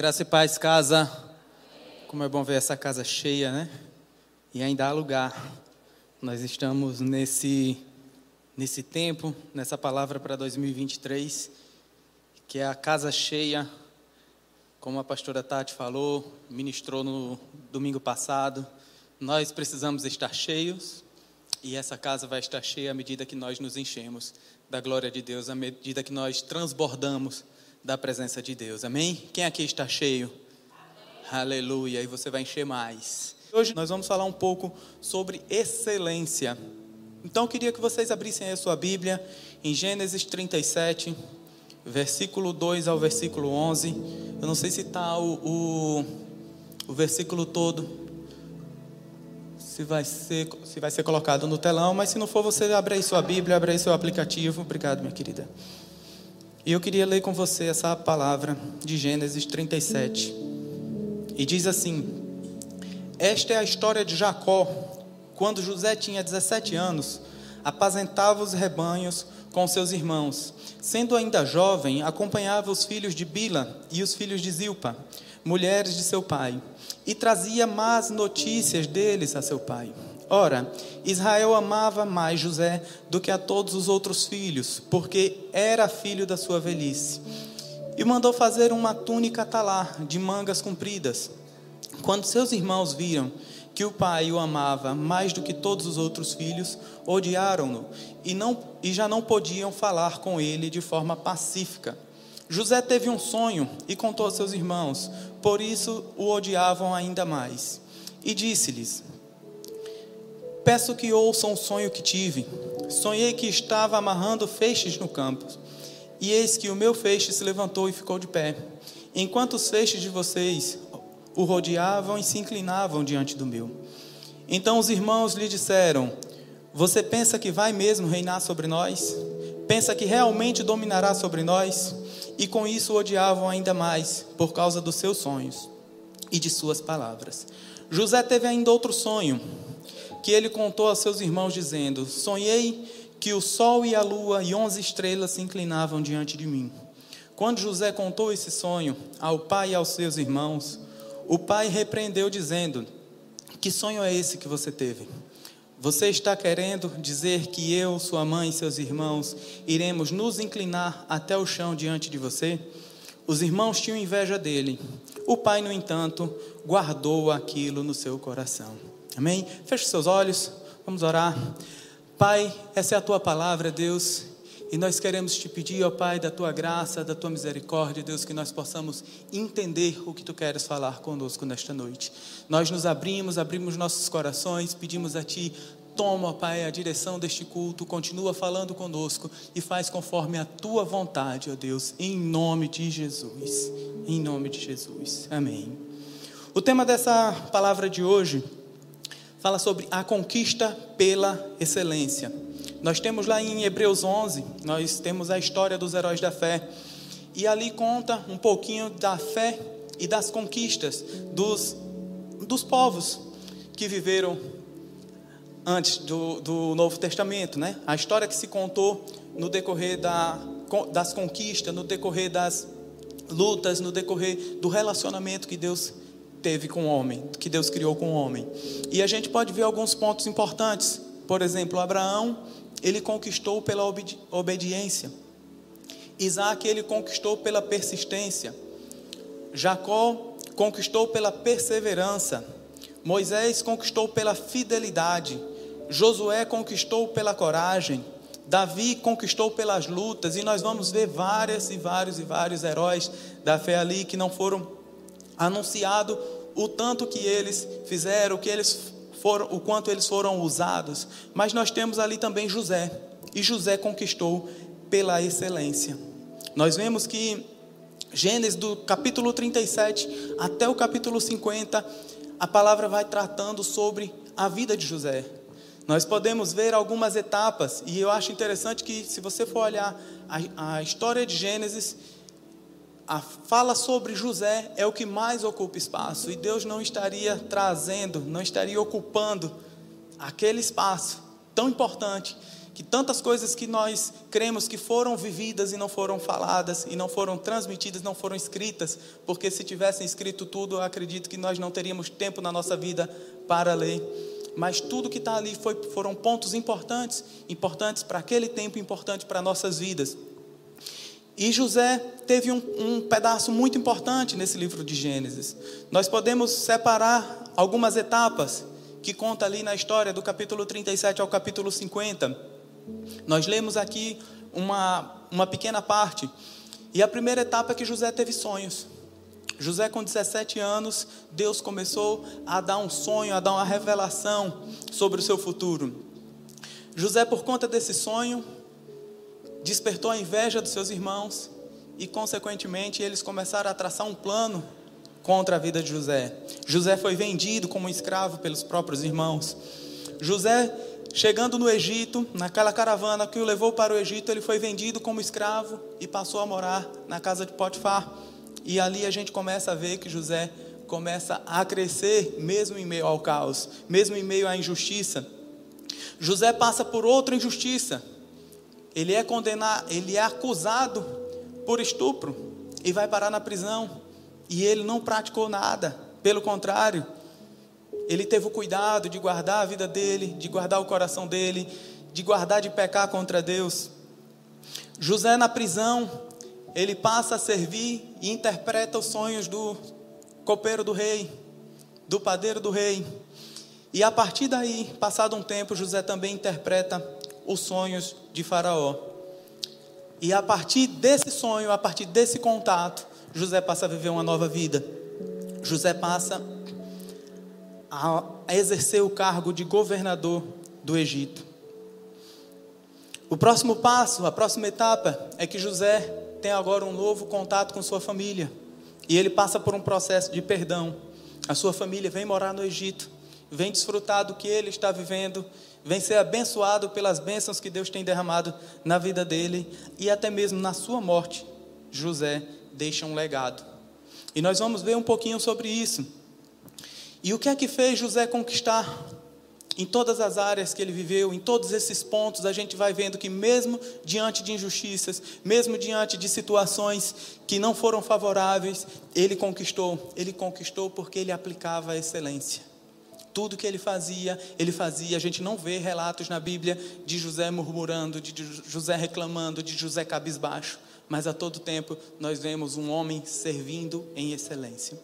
Graça e paz, casa. Como é bom ver essa casa cheia, né? E ainda há lugar. Nós estamos nesse, nesse tempo, nessa palavra para 2023, que é a casa cheia, como a pastora Tati falou, ministrou no domingo passado. Nós precisamos estar cheios e essa casa vai estar cheia à medida que nós nos enchemos da glória de Deus, à medida que nós transbordamos da presença de Deus. Amém? Quem aqui está cheio? Amém. Aleluia. E você vai encher mais. Hoje nós vamos falar um pouco sobre excelência. Então eu queria que vocês abrissem a sua Bíblia em Gênesis 37, versículo 2 ao versículo 11. Eu não sei se está o, o, o versículo todo, se vai, ser, se vai ser colocado no telão, mas se não for, você abre aí sua Bíblia, abre aí seu aplicativo. Obrigado, minha querida. E eu queria ler com você essa palavra de Gênesis 37. E diz assim: Esta é a história de Jacó, quando José tinha 17 anos, apazentava os rebanhos com seus irmãos. Sendo ainda jovem, acompanhava os filhos de Bila e os filhos de Zilpa, mulheres de seu pai, e trazia más notícias deles a seu pai. Ora, Israel amava mais José do que a todos os outros filhos, porque era filho da sua velhice. E mandou fazer uma túnica talar de mangas compridas. Quando seus irmãos viram que o pai o amava mais do que todos os outros filhos, odiaram-no e, não, e já não podiam falar com ele de forma pacífica. José teve um sonho e contou a seus irmãos, por isso o odiavam ainda mais. E disse-lhes: Peço que ouçam o sonho que tive. Sonhei que estava amarrando feixes no campo, e eis que o meu feixe se levantou e ficou de pé, enquanto os feixes de vocês o rodeavam e se inclinavam diante do meu. Então os irmãos lhe disseram: Você pensa que vai mesmo reinar sobre nós? Pensa que realmente dominará sobre nós? E com isso o odiavam ainda mais, por causa dos seus sonhos e de suas palavras. José teve ainda outro sonho que ele contou a seus irmãos, dizendo: Sonhei que o sol e a lua e onze estrelas se inclinavam diante de mim. Quando José contou esse sonho ao pai e aos seus irmãos, o pai repreendeu, dizendo: Que sonho é esse que você teve? Você está querendo dizer que eu, sua mãe e seus irmãos iremos nos inclinar até o chão diante de você? Os irmãos tinham inveja dele. O pai, no entanto, guardou aquilo no seu coração. Amém? Feche seus olhos, vamos orar. Pai, essa é a tua palavra, Deus, e nós queremos te pedir, ó Pai, da tua graça, da tua misericórdia, Deus, que nós possamos entender o que tu queres falar conosco nesta noite. Nós nos abrimos, abrimos nossos corações, pedimos a ti, toma, Pai, a direção deste culto, continua falando conosco e faz conforme a tua vontade, ó Deus, em nome de Jesus. Em nome de Jesus. Amém. O tema dessa palavra de hoje fala sobre a conquista pela excelência. Nós temos lá em Hebreus 11, nós temos a história dos heróis da fé. E ali conta um pouquinho da fé e das conquistas dos, dos povos que viveram antes do, do Novo Testamento, né? A história que se contou no decorrer da, das conquistas, no decorrer das lutas, no decorrer do relacionamento que Deus teve com o homem, que Deus criou com o homem. E a gente pode ver alguns pontos importantes. Por exemplo, Abraão, ele conquistou pela obedi obediência. Isaac, ele conquistou pela persistência. Jacó conquistou pela perseverança. Moisés conquistou pela fidelidade. Josué conquistou pela coragem. Davi conquistou pelas lutas. E nós vamos ver várias e vários e vários heróis da fé ali que não foram anunciado o tanto que eles fizeram, o que eles foram, o quanto eles foram usados. Mas nós temos ali também José, e José conquistou pela excelência. Nós vemos que Gênesis do capítulo 37 até o capítulo 50, a palavra vai tratando sobre a vida de José. Nós podemos ver algumas etapas, e eu acho interessante que, se você for olhar a, a história de Gênesis, a fala sobre José é o que mais ocupa espaço, e Deus não estaria trazendo, não estaria ocupando aquele espaço tão importante que tantas coisas que nós cremos que foram vividas e não foram faladas, e não foram transmitidas, não foram escritas, porque se tivessem escrito tudo, eu acredito que nós não teríamos tempo na nossa vida para ler. Mas tudo que está ali foi, foram pontos importantes, importantes para aquele tempo, importante para nossas vidas. E José teve um, um pedaço muito importante nesse livro de Gênesis. Nós podemos separar algumas etapas que conta ali na história do capítulo 37 ao capítulo 50. Nós lemos aqui uma, uma pequena parte. E a primeira etapa é que José teve sonhos. José, com 17 anos, Deus começou a dar um sonho, a dar uma revelação sobre o seu futuro. José, por conta desse sonho, despertou a inveja dos seus irmãos e, consequentemente, eles começaram a traçar um plano contra a vida de José. José foi vendido como escravo pelos próprios irmãos. José Chegando no Egito, naquela caravana que o levou para o Egito, ele foi vendido como escravo e passou a morar na casa de Potifar. E ali a gente começa a ver que José começa a crescer, mesmo em meio ao caos, mesmo em meio à injustiça. José passa por outra injustiça. Ele é condenado, ele é acusado por estupro e vai parar na prisão. E ele não praticou nada, pelo contrário, ele teve o cuidado de guardar a vida dele, de guardar o coração dele, de guardar de pecar contra Deus. José na prisão, ele passa a servir e interpreta os sonhos do copeiro do rei, do padeiro do rei. E a partir daí, passado um tempo, José também interpreta os sonhos de Faraó. E a partir desse sonho, a partir desse contato, José passa a viver uma nova vida. José passa a exercer o cargo de governador do Egito. O próximo passo, a próxima etapa, é que José tem agora um novo contato com sua família. E ele passa por um processo de perdão. A sua família vem morar no Egito, vem desfrutar do que ele está vivendo, vem ser abençoado pelas bênçãos que Deus tem derramado na vida dele e até mesmo na sua morte, José deixa um legado. E nós vamos ver um pouquinho sobre isso. E o que é que fez José conquistar? Em todas as áreas que ele viveu, em todos esses pontos, a gente vai vendo que, mesmo diante de injustiças, mesmo diante de situações que não foram favoráveis, ele conquistou. Ele conquistou porque ele aplicava a excelência. Tudo que ele fazia, ele fazia. A gente não vê relatos na Bíblia de José murmurando, de José reclamando, de José cabisbaixo. Mas a todo tempo nós vemos um homem servindo em excelência.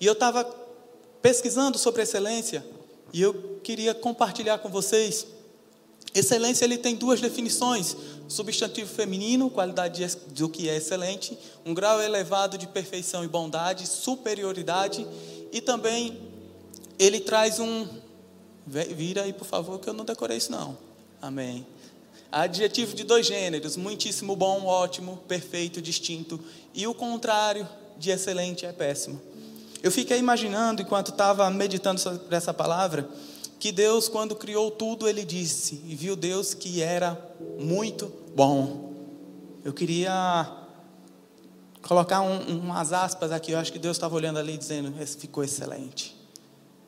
E eu estava pesquisando sobre excelência e eu queria compartilhar com vocês. Excelência ele tem duas definições: substantivo feminino, qualidade do que é excelente, um grau elevado de perfeição e bondade, superioridade, e também ele traz um vira aí por favor que eu não decorei isso não. Amém. Adjetivo de dois gêneros: muitíssimo bom, ótimo, perfeito, distinto, e o contrário de excelente é péssimo. Eu fiquei imaginando, enquanto estava meditando sobre essa palavra, que Deus, quando criou tudo, Ele disse, e viu Deus que era muito bom. Eu queria colocar um, umas aspas aqui, eu acho que Deus estava olhando ali dizendo: ficou excelente,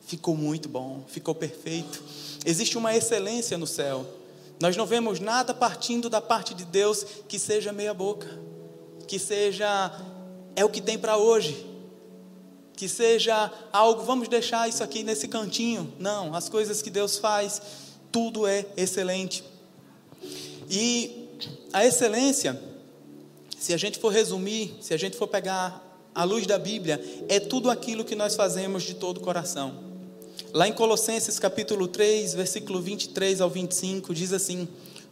ficou muito bom, ficou perfeito. Existe uma excelência no céu. Nós não vemos nada partindo da parte de Deus que seja meia-boca, que seja é o que tem para hoje que seja algo, vamos deixar isso aqui nesse cantinho. Não, as coisas que Deus faz, tudo é excelente. E a excelência, se a gente for resumir, se a gente for pegar a luz da Bíblia, é tudo aquilo que nós fazemos de todo o coração. Lá em Colossenses capítulo 3, versículo 23 ao 25, diz assim: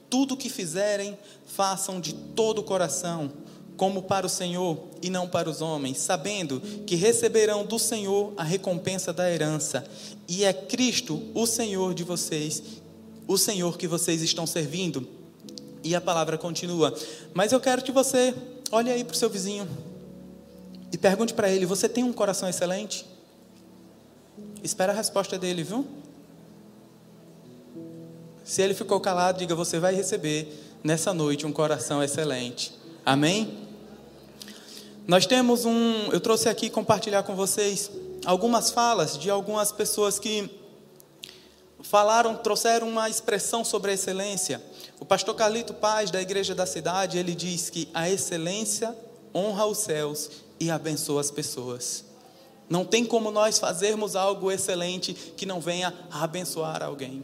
Tudo o que fizerem, façam de todo o coração como para o Senhor e não para os homens, sabendo que receberão do Senhor a recompensa da herança, e é Cristo, o Senhor de vocês, o Senhor que vocês estão servindo. E a palavra continua. Mas eu quero que você olhe aí para o seu vizinho e pergunte para ele: Você tem um coração excelente? Espera a resposta dele, viu? Se ele ficou calado, diga: Você vai receber nessa noite um coração excelente. Amém? Nós temos um, eu trouxe aqui compartilhar com vocês algumas falas de algumas pessoas que falaram, trouxeram uma expressão sobre a excelência. O pastor Carlito Paz, da igreja da cidade, ele diz que a excelência honra os céus e abençoa as pessoas. Não tem como nós fazermos algo excelente que não venha abençoar alguém.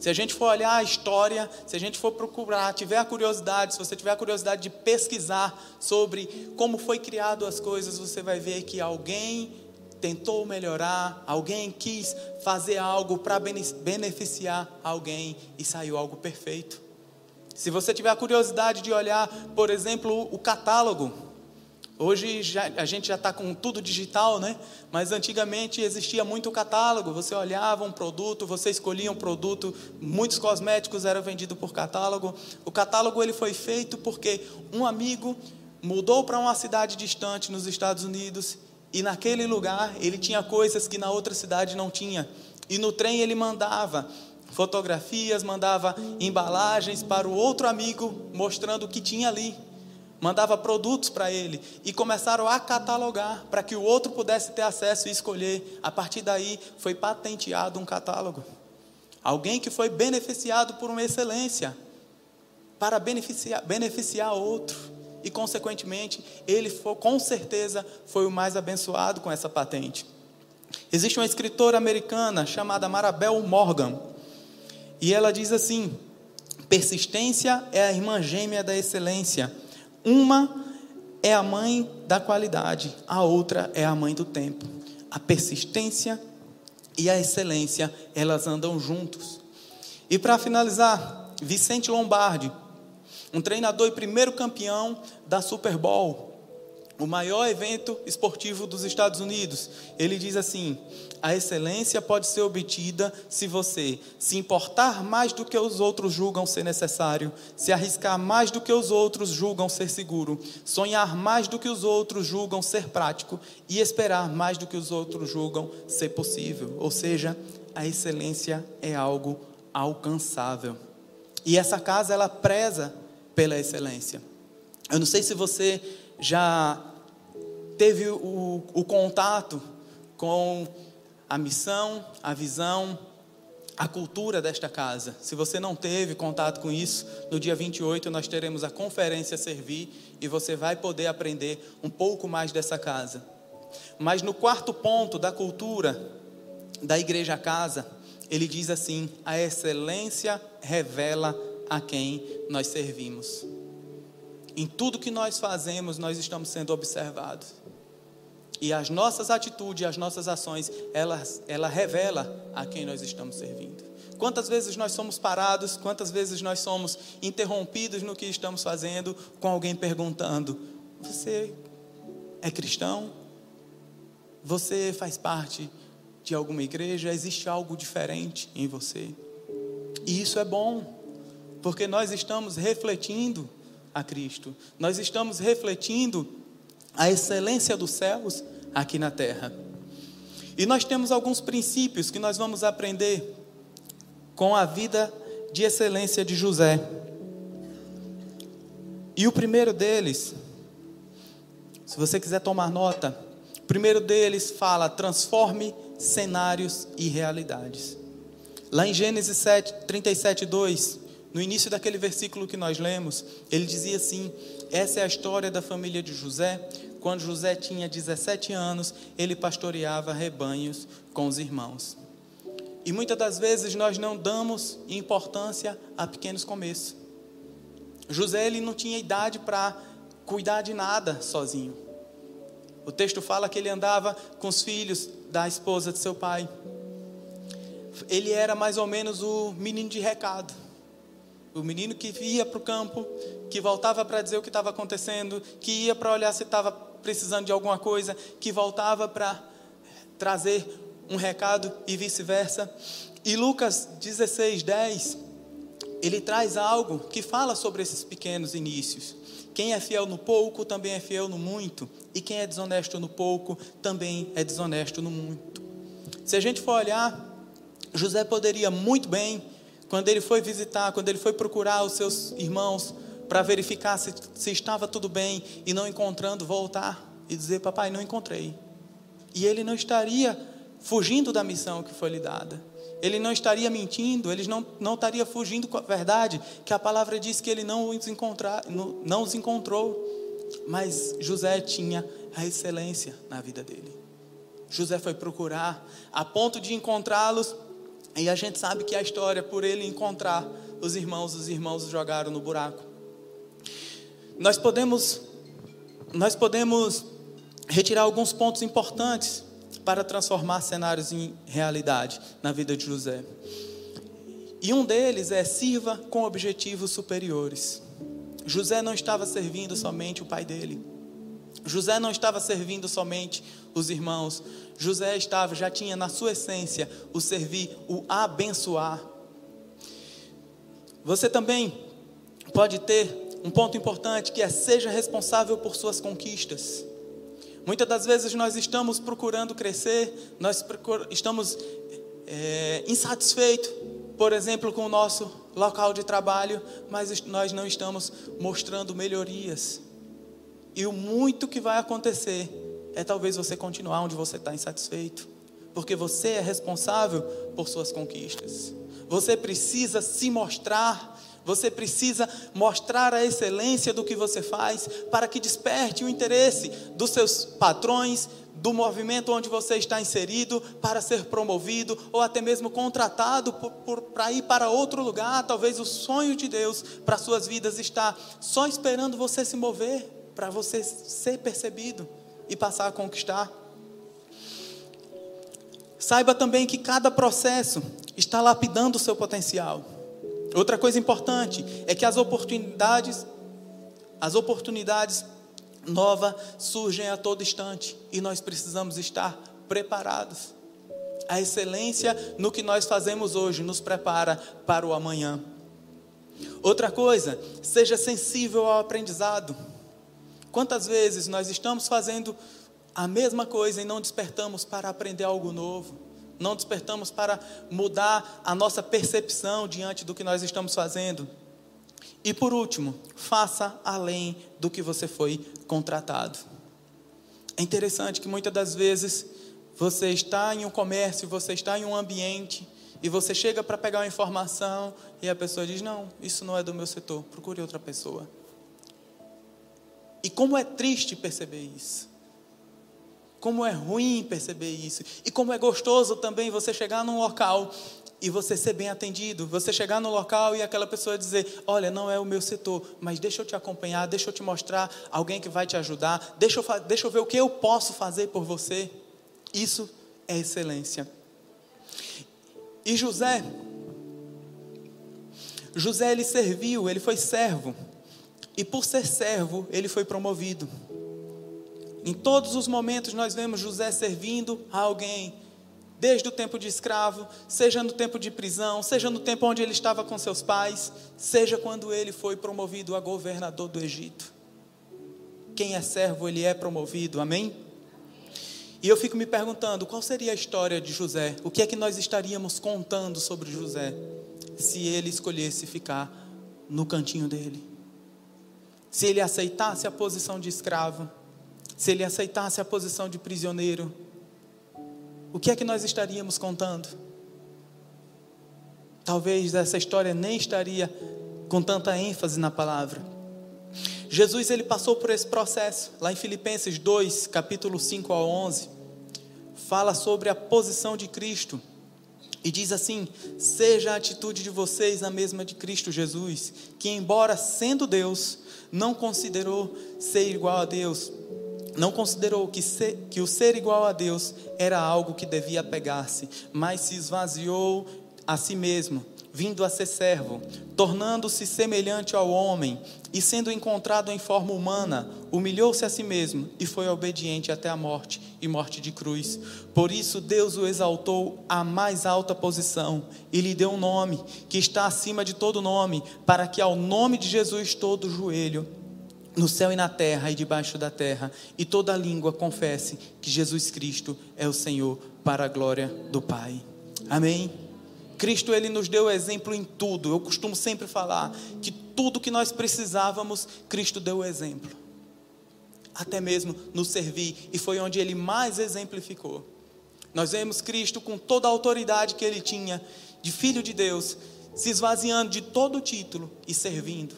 Se a gente for olhar a história, se a gente for procurar, tiver a curiosidade, se você tiver a curiosidade de pesquisar sobre como foi criado as coisas, você vai ver que alguém tentou melhorar, alguém quis fazer algo para beneficiar alguém e saiu algo perfeito. Se você tiver a curiosidade de olhar, por exemplo, o catálogo, Hoje já, a gente já está com tudo digital, né? Mas antigamente existia muito catálogo. Você olhava um produto, você escolhia um produto. Muitos cosméticos eram vendidos por catálogo. O catálogo ele foi feito porque um amigo mudou para uma cidade distante nos Estados Unidos e naquele lugar ele tinha coisas que na outra cidade não tinha. E no trem ele mandava fotografias, mandava embalagens para o outro amigo mostrando o que tinha ali mandava produtos para ele e começaram a catalogar para que o outro pudesse ter acesso e escolher. A partir daí foi patenteado um catálogo. Alguém que foi beneficiado por uma excelência para beneficiar, beneficiar outro. E, consequentemente, ele foi, com certeza foi o mais abençoado com essa patente. Existe uma escritora americana chamada Marabel Morgan. E ela diz assim: persistência é a irmã gêmea da excelência. Uma é a mãe da qualidade, a outra é a mãe do tempo. A persistência e a excelência, elas andam juntos. E para finalizar, Vicente Lombardi, um treinador e primeiro campeão da Super Bowl, o maior evento esportivo dos Estados Unidos. Ele diz assim: a excelência pode ser obtida se você se importar mais do que os outros julgam ser necessário, se arriscar mais do que os outros julgam ser seguro, sonhar mais do que os outros julgam ser prático e esperar mais do que os outros julgam ser possível. Ou seja, a excelência é algo alcançável. E essa casa ela preza pela excelência. Eu não sei se você já teve o, o contato com a missão, a visão, a cultura desta casa. Se você não teve contato com isso, no dia 28 nós teremos a conferência Servir e você vai poder aprender um pouco mais dessa casa. Mas no quarto ponto da cultura da igreja casa, ele diz assim: a excelência revela a quem nós servimos. Em tudo que nós fazemos, nós estamos sendo observados. E as nossas atitudes, as nossas ações, ela, ela revela a quem nós estamos servindo. Quantas vezes nós somos parados, quantas vezes nós somos interrompidos no que estamos fazendo com alguém perguntando: Você é cristão? Você faz parte de alguma igreja? Existe algo diferente em você? E isso é bom, porque nós estamos refletindo a Cristo. Nós estamos refletindo a excelência dos céus aqui na terra. E nós temos alguns princípios que nós vamos aprender com a vida de excelência de José. E o primeiro deles, se você quiser tomar nota, o primeiro deles fala: transforme cenários e realidades. Lá em Gênesis 7, 37, 2, no início daquele versículo que nós lemos, ele dizia assim: Essa é a história da família de José. Quando José tinha 17 anos, ele pastoreava rebanhos com os irmãos. E muitas das vezes nós não damos importância a pequenos começos. José ele não tinha idade para cuidar de nada sozinho. O texto fala que ele andava com os filhos da esposa de seu pai. Ele era mais ou menos o menino de recado. O menino que ia para o campo, que voltava para dizer o que estava acontecendo, que ia para olhar se estava precisando de alguma coisa, que voltava para trazer um recado e vice-versa. E Lucas 16, 10, ele traz algo que fala sobre esses pequenos inícios. Quem é fiel no pouco também é fiel no muito, e quem é desonesto no pouco também é desonesto no muito. Se a gente for olhar, José poderia muito bem quando ele foi visitar, quando ele foi procurar os seus irmãos para verificar se, se estava tudo bem e não encontrando, voltar e dizer: Papai, não encontrei. E ele não estaria fugindo da missão que foi lhe dada. ele não estaria mentindo, ele não, não estaria fugindo com a verdade, que a palavra diz que ele não os, encontrar, não, não os encontrou. Mas José tinha a excelência na vida dele. José foi procurar, a ponto de encontrá-los, e a gente sabe que a história, por ele encontrar os irmãos, os irmãos jogaram no buraco. Nós podemos, nós podemos retirar alguns pontos importantes para transformar cenários em realidade na vida de José. E um deles é sirva com objetivos superiores. José não estava servindo somente o pai dele. José não estava servindo somente os irmãos. José estava, já tinha na sua essência o servir, o abençoar. Você também pode ter um ponto importante que é seja responsável por suas conquistas. Muitas das vezes nós estamos procurando crescer, nós procur, estamos é, insatisfeitos, por exemplo, com o nosso local de trabalho, mas nós não estamos mostrando melhorias. E o muito que vai acontecer é talvez você continuar onde você está insatisfeito, porque você é responsável por suas conquistas. Você precisa se mostrar você precisa mostrar a excelência do que você faz para que desperte o interesse dos seus patrões, do movimento onde você está inserido, para ser promovido ou até mesmo contratado para ir para outro lugar. Talvez o sonho de Deus para suas vidas está só esperando você se mover, para você ser percebido e passar a conquistar. Saiba também que cada processo está lapidando o seu potencial. Outra coisa importante é que as oportunidades, as oportunidades novas surgem a todo instante e nós precisamos estar preparados. A excelência no que nós fazemos hoje nos prepara para o amanhã. Outra coisa, seja sensível ao aprendizado. Quantas vezes nós estamos fazendo a mesma coisa e não despertamos para aprender algo novo? não despertamos para mudar a nossa percepção diante do que nós estamos fazendo. E por último, faça além do que você foi contratado. É interessante que muitas das vezes você está em um comércio, você está em um ambiente e você chega para pegar uma informação e a pessoa diz: Não, isso não é do meu setor, procure outra pessoa. E como é triste perceber isso. Como é ruim perceber isso. E como é gostoso também você chegar num local e você ser bem atendido. Você chegar no local e aquela pessoa dizer: Olha, não é o meu setor, mas deixa eu te acompanhar, deixa eu te mostrar alguém que vai te ajudar, deixa eu, deixa eu ver o que eu posso fazer por você. Isso é excelência. E José, José ele serviu, ele foi servo. E por ser servo, ele foi promovido. Em todos os momentos nós vemos José servindo a alguém, desde o tempo de escravo, seja no tempo de prisão, seja no tempo onde ele estava com seus pais, seja quando ele foi promovido a governador do Egito. Quem é servo, ele é promovido, amém? E eu fico me perguntando, qual seria a história de José? O que é que nós estaríamos contando sobre José se ele escolhesse ficar no cantinho dele? Se ele aceitasse a posição de escravo? se ele aceitasse a posição de prisioneiro, o que é que nós estaríamos contando? Talvez essa história nem estaria com tanta ênfase na palavra. Jesus ele passou por esse processo, lá em Filipenses 2, capítulo 5 ao 11, fala sobre a posição de Cristo. E diz assim: Seja a atitude de vocês a mesma de Cristo Jesus, que, embora sendo Deus, não considerou ser igual a Deus, não considerou que, ser, que o ser igual a Deus era algo que devia pegar-se, mas se esvaziou a si mesmo, vindo a ser servo, tornando-se semelhante ao homem e sendo encontrado em forma humana, humilhou-se a si mesmo e foi obediente até a morte e morte de cruz. Por isso Deus o exaltou à mais alta posição e lhe deu um nome que está acima de todo nome, para que ao nome de Jesus todo joelho no céu e na terra e debaixo da terra, e toda língua confesse que Jesus Cristo é o Senhor para a glória do Pai. Amém. Cristo ele nos deu exemplo em tudo. Eu costumo sempre falar que tudo que nós precisávamos, Cristo deu exemplo. Até mesmo no servir, e foi onde ele mais exemplificou. Nós vemos Cristo com toda a autoridade que ele tinha, de filho de Deus, se esvaziando de todo o título e servindo.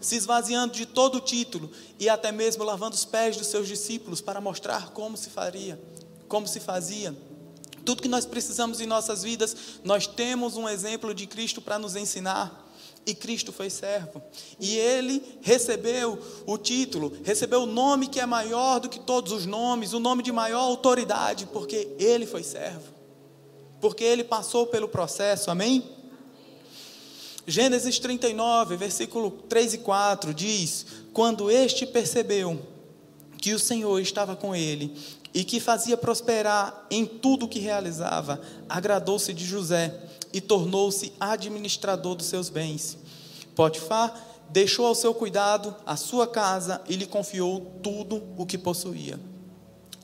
Se esvaziando de todo o título e até mesmo lavando os pés dos seus discípulos para mostrar como se faria, como se fazia. Tudo que nós precisamos em nossas vidas, nós temos um exemplo de Cristo para nos ensinar. E Cristo foi servo. E ele recebeu o título, recebeu o nome que é maior do que todos os nomes, o nome de maior autoridade, porque ele foi servo. Porque ele passou pelo processo, amém? Gênesis 39, versículo 3 e 4 diz: Quando este percebeu que o Senhor estava com ele e que fazia prosperar em tudo o que realizava, agradou-se de José e tornou-se administrador dos seus bens. Potifar deixou ao seu cuidado a sua casa e lhe confiou tudo o que possuía.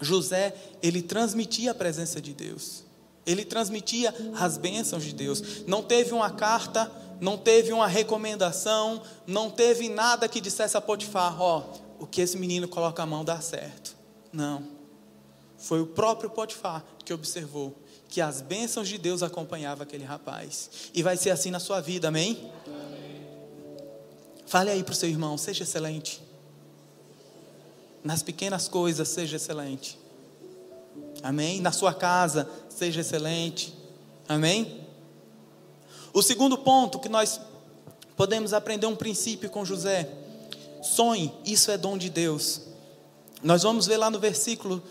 José, ele transmitia a presença de Deus. Ele transmitia as bênçãos de Deus. Não teve uma carta, não teve uma recomendação, não teve nada que dissesse a Potifar, ó, oh, o que esse menino coloca a mão dá certo. Não. Foi o próprio Potifar que observou que as bênçãos de Deus acompanhavam aquele rapaz. E vai ser assim na sua vida, amém? amém. Fale aí para o seu irmão, seja excelente. Nas pequenas coisas, seja excelente. Amém? Na sua casa, seja excelente. Amém? O segundo ponto que nós podemos aprender um princípio com José. Sonhe, isso é dom de Deus. Nós vamos ver lá no versículo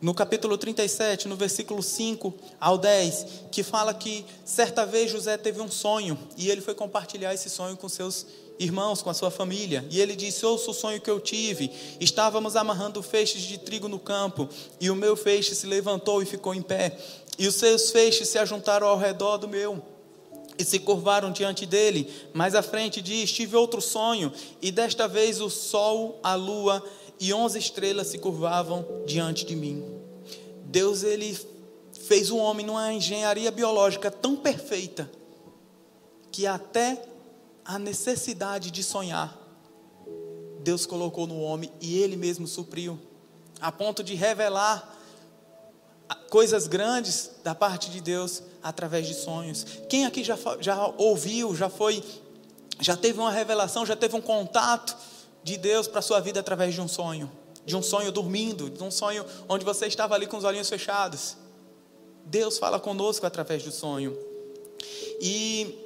no capítulo 37, no versículo 5 ao 10, que fala que certa vez José teve um sonho e ele foi compartilhar esse sonho com seus irmãos, com a sua família. E ele disse: Ouça o sonho que eu tive. Estávamos amarrando feixes de trigo no campo e o meu feixe se levantou e ficou em pé. E os seus feixes se ajuntaram ao redor do meu e se curvaram diante dele. Mais à frente diz: Tive outro sonho e desta vez o sol, a lua e onze estrelas se curvavam diante de mim. Deus ele fez o homem numa engenharia biológica tão perfeita que até a necessidade de sonhar Deus colocou no homem e ele mesmo supriu, a ponto de revelar coisas grandes da parte de Deus através de sonhos. Quem aqui já, já ouviu, já foi, já teve uma revelação, já teve um contato de Deus para a sua vida através de um sonho, de um sonho dormindo, de um sonho onde você estava ali com os olhinhos fechados. Deus fala conosco através do sonho. E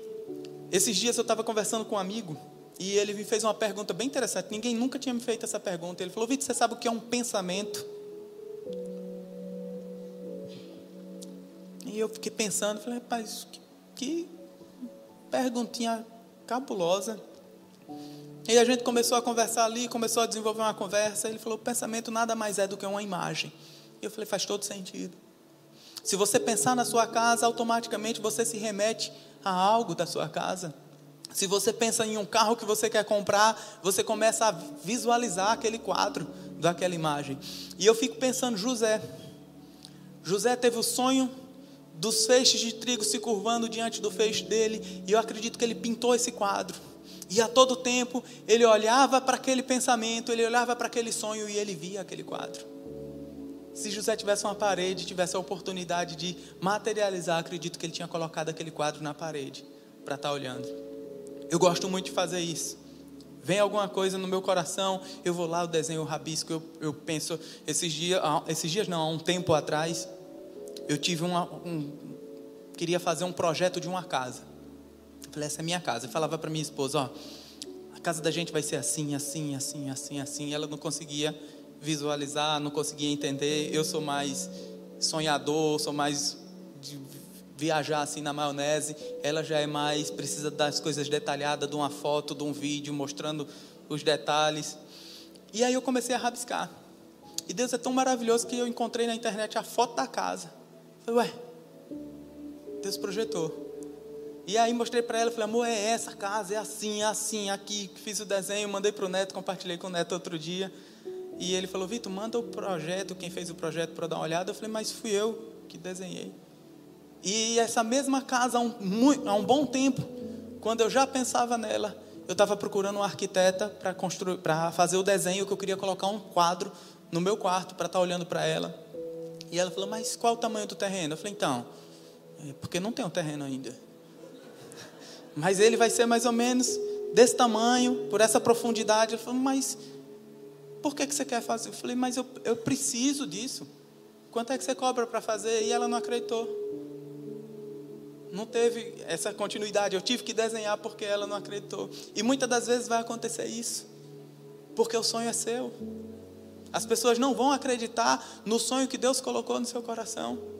esses dias eu estava conversando com um amigo e ele me fez uma pergunta bem interessante. Ninguém nunca tinha me feito essa pergunta. Ele falou: Vitor, você sabe o que é um pensamento? E eu fiquei pensando, falei, rapaz, que, que perguntinha cabulosa. E a gente começou a conversar ali, começou a desenvolver uma conversa. Ele falou: pensamento nada mais é do que uma imagem. E eu falei: faz todo sentido. Se você pensar na sua casa, automaticamente você se remete a algo da sua casa. Se você pensa em um carro que você quer comprar, você começa a visualizar aquele quadro daquela imagem. E eu fico pensando, José. José teve o sonho dos feixes de trigo se curvando diante do feixe dele, e eu acredito que ele pintou esse quadro. E a todo tempo ele olhava para aquele pensamento, ele olhava para aquele sonho e ele via aquele quadro. Se José tivesse uma parede, tivesse a oportunidade de materializar, acredito que ele tinha colocado aquele quadro na parede para estar tá olhando. Eu gosto muito de fazer isso. Vem alguma coisa no meu coração, eu vou lá, eu desenho o rabisco, eu, eu penso, esses dias, esses dias não, há um tempo atrás, eu tive uma, um, queria fazer um projeto de uma casa. Falei, essa é minha casa. Eu falava para minha esposa, ó, a casa da gente vai ser assim, assim, assim, assim, assim. E ela não conseguia visualizar, não conseguia entender. Eu sou mais sonhador, sou mais de viajar assim na maionese. Ela já é mais precisa das coisas detalhadas, de uma foto, de um vídeo mostrando os detalhes. E aí eu comecei a rabiscar. E Deus é tão maravilhoso que eu encontrei na internet a foto da casa. Falei, ué, Deus projetou. E aí mostrei para ela, falei, amor, é essa casa, é assim, é assim, aqui. Fiz o desenho, mandei para o neto, compartilhei com o neto outro dia. E ele falou, Vitor, manda o projeto, quem fez o projeto para dar uma olhada. Eu falei, mas fui eu que desenhei. E essa mesma casa, há um, há um bom tempo, quando eu já pensava nela, eu estava procurando uma arquiteta para construir, para fazer o desenho que eu queria colocar um quadro no meu quarto para estar tá olhando para ela. E ela falou: Mas qual o tamanho do terreno? Eu falei: Então, é porque não tem um terreno ainda. Mas ele vai ser mais ou menos desse tamanho, por essa profundidade. Ela falou: Mas por que, que você quer fazer? Eu falei: Mas eu, eu preciso disso. Quanto é que você cobra para fazer? E ela não acreditou. Não teve essa continuidade. Eu tive que desenhar porque ela não acreditou. E muitas das vezes vai acontecer isso. Porque o sonho é seu. As pessoas não vão acreditar no sonho que Deus colocou no seu coração.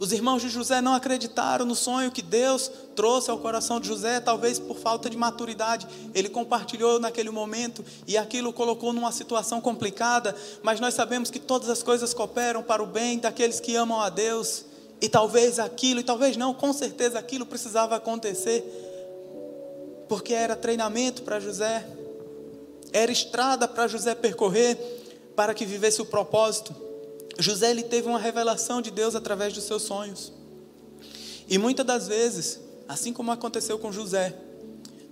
Os irmãos de José não acreditaram no sonho que Deus trouxe ao coração de José, talvez por falta de maturidade. Ele compartilhou naquele momento e aquilo colocou numa situação complicada, mas nós sabemos que todas as coisas cooperam para o bem daqueles que amam a Deus. E talvez aquilo, e talvez não, com certeza aquilo precisava acontecer, porque era treinamento para José, era estrada para José percorrer, para que vivesse o propósito. José ele teve uma revelação de Deus através dos seus sonhos. E muitas das vezes, assim como aconteceu com José,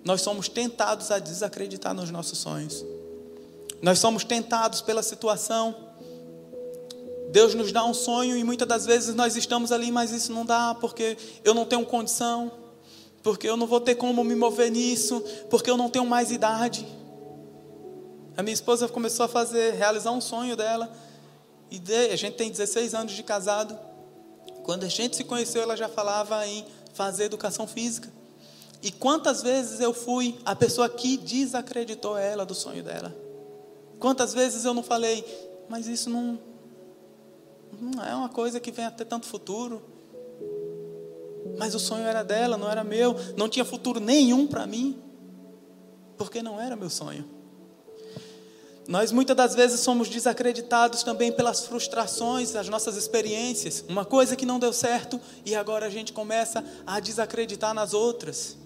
nós somos tentados a desacreditar nos nossos sonhos. Nós somos tentados pela situação. Deus nos dá um sonho e muitas das vezes nós estamos ali, mas isso não dá porque eu não tenho condição, porque eu não vou ter como me mover nisso, porque eu não tenho mais idade. A minha esposa começou a fazer, realizar um sonho dela. E a gente tem 16 anos de casado. Quando a gente se conheceu, ela já falava em fazer educação física. E quantas vezes eu fui a pessoa que desacreditou ela do sonho dela? Quantas vezes eu não falei, mas isso não, não é uma coisa que vem a ter tanto futuro. Mas o sonho era dela, não era meu. Não tinha futuro nenhum para mim, porque não era meu sonho. Nós muitas das vezes somos desacreditados também pelas frustrações, as nossas experiências. Uma coisa que não deu certo e agora a gente começa a desacreditar nas outras.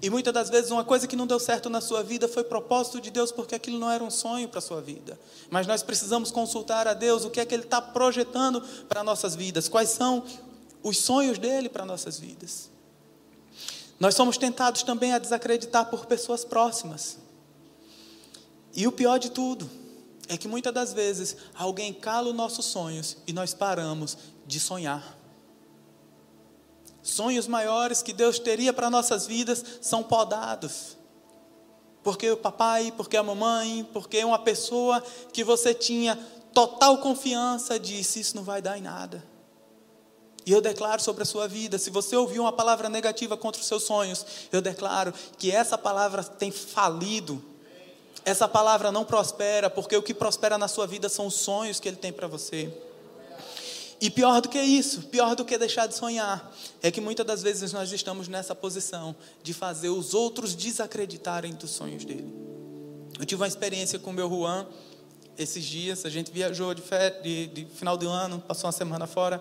E muitas das vezes uma coisa que não deu certo na sua vida foi propósito de Deus porque aquilo não era um sonho para a sua vida. Mas nós precisamos consultar a Deus o que é que Ele está projetando para nossas vidas, quais são os sonhos dele para nossas vidas. Nós somos tentados também a desacreditar por pessoas próximas. E o pior de tudo é que muitas das vezes alguém cala os nossos sonhos e nós paramos de sonhar. Sonhos maiores que Deus teria para nossas vidas são podados. Porque o papai, porque a mamãe, porque uma pessoa que você tinha total confiança disse: Isso não vai dar em nada. E eu declaro sobre a sua vida, se você ouviu uma palavra negativa contra os seus sonhos, eu declaro que essa palavra tem falido essa palavra não prospera, porque o que prospera na sua vida são os sonhos que Ele tem para você. E pior do que isso, pior do que deixar de sonhar, é que muitas das vezes nós estamos nessa posição de fazer os outros desacreditarem dos sonhos dele. Eu tive uma experiência com o meu Juan esses dias, a gente viajou de, de, de final ano, passou uma semana fora,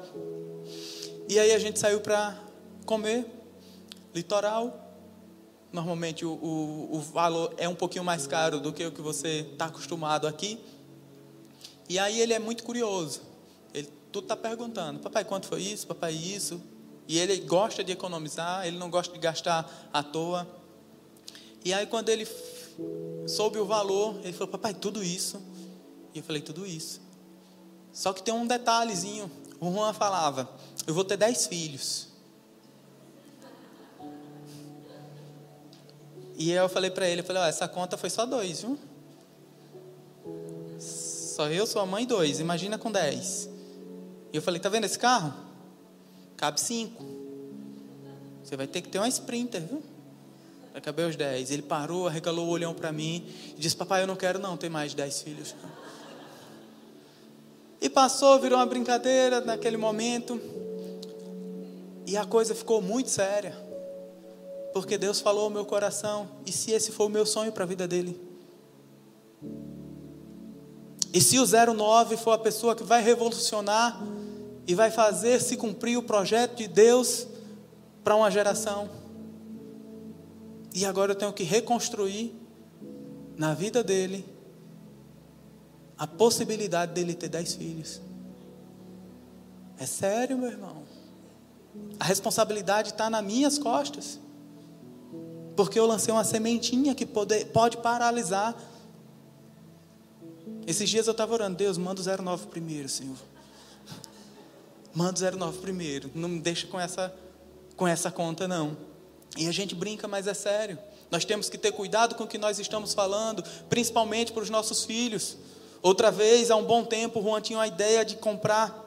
e aí a gente saiu para comer, litoral, Normalmente o, o, o valor é um pouquinho mais caro do que o que você está acostumado aqui. E aí ele é muito curioso. Ele tudo está perguntando: Papai, quanto foi isso? Papai, isso? E ele gosta de economizar, ele não gosta de gastar à toa. E aí quando ele soube o valor, ele falou: Papai, tudo isso? E eu falei: Tudo isso. Só que tem um detalhezinho. O Juan falava: Eu vou ter dez filhos. E eu falei para ele, eu falei, ó, essa conta foi só dois, viu? Só eu, sua mãe, dois. Imagina com dez. E eu falei, tá vendo esse carro? Cabe cinco. Você vai ter que ter uma Sprinter, viu? Vai caber os dez. Ele parou, arregalou o olhão para mim e disse, papai, eu não quero não ter mais dez filhos. E passou, virou uma brincadeira naquele momento. E a coisa ficou muito séria porque Deus falou ao meu coração, e se esse for o meu sonho para a vida dele? E se o 09 for a pessoa que vai revolucionar e vai fazer se cumprir o projeto de Deus para uma geração? E agora eu tenho que reconstruir na vida dele a possibilidade dele ter dez filhos. É sério, meu irmão. A responsabilidade está nas minhas costas. Porque eu lancei uma sementinha que pode, pode paralisar. Esses dias eu estava orando, Deus, manda o 09 primeiro, Senhor. Manda o 09 primeiro. Não me deixa com essa, com essa conta, não. E a gente brinca, mas é sério. Nós temos que ter cuidado com o que nós estamos falando, principalmente para os nossos filhos. Outra vez, há um bom tempo, o Juan tinha uma ideia de comprar.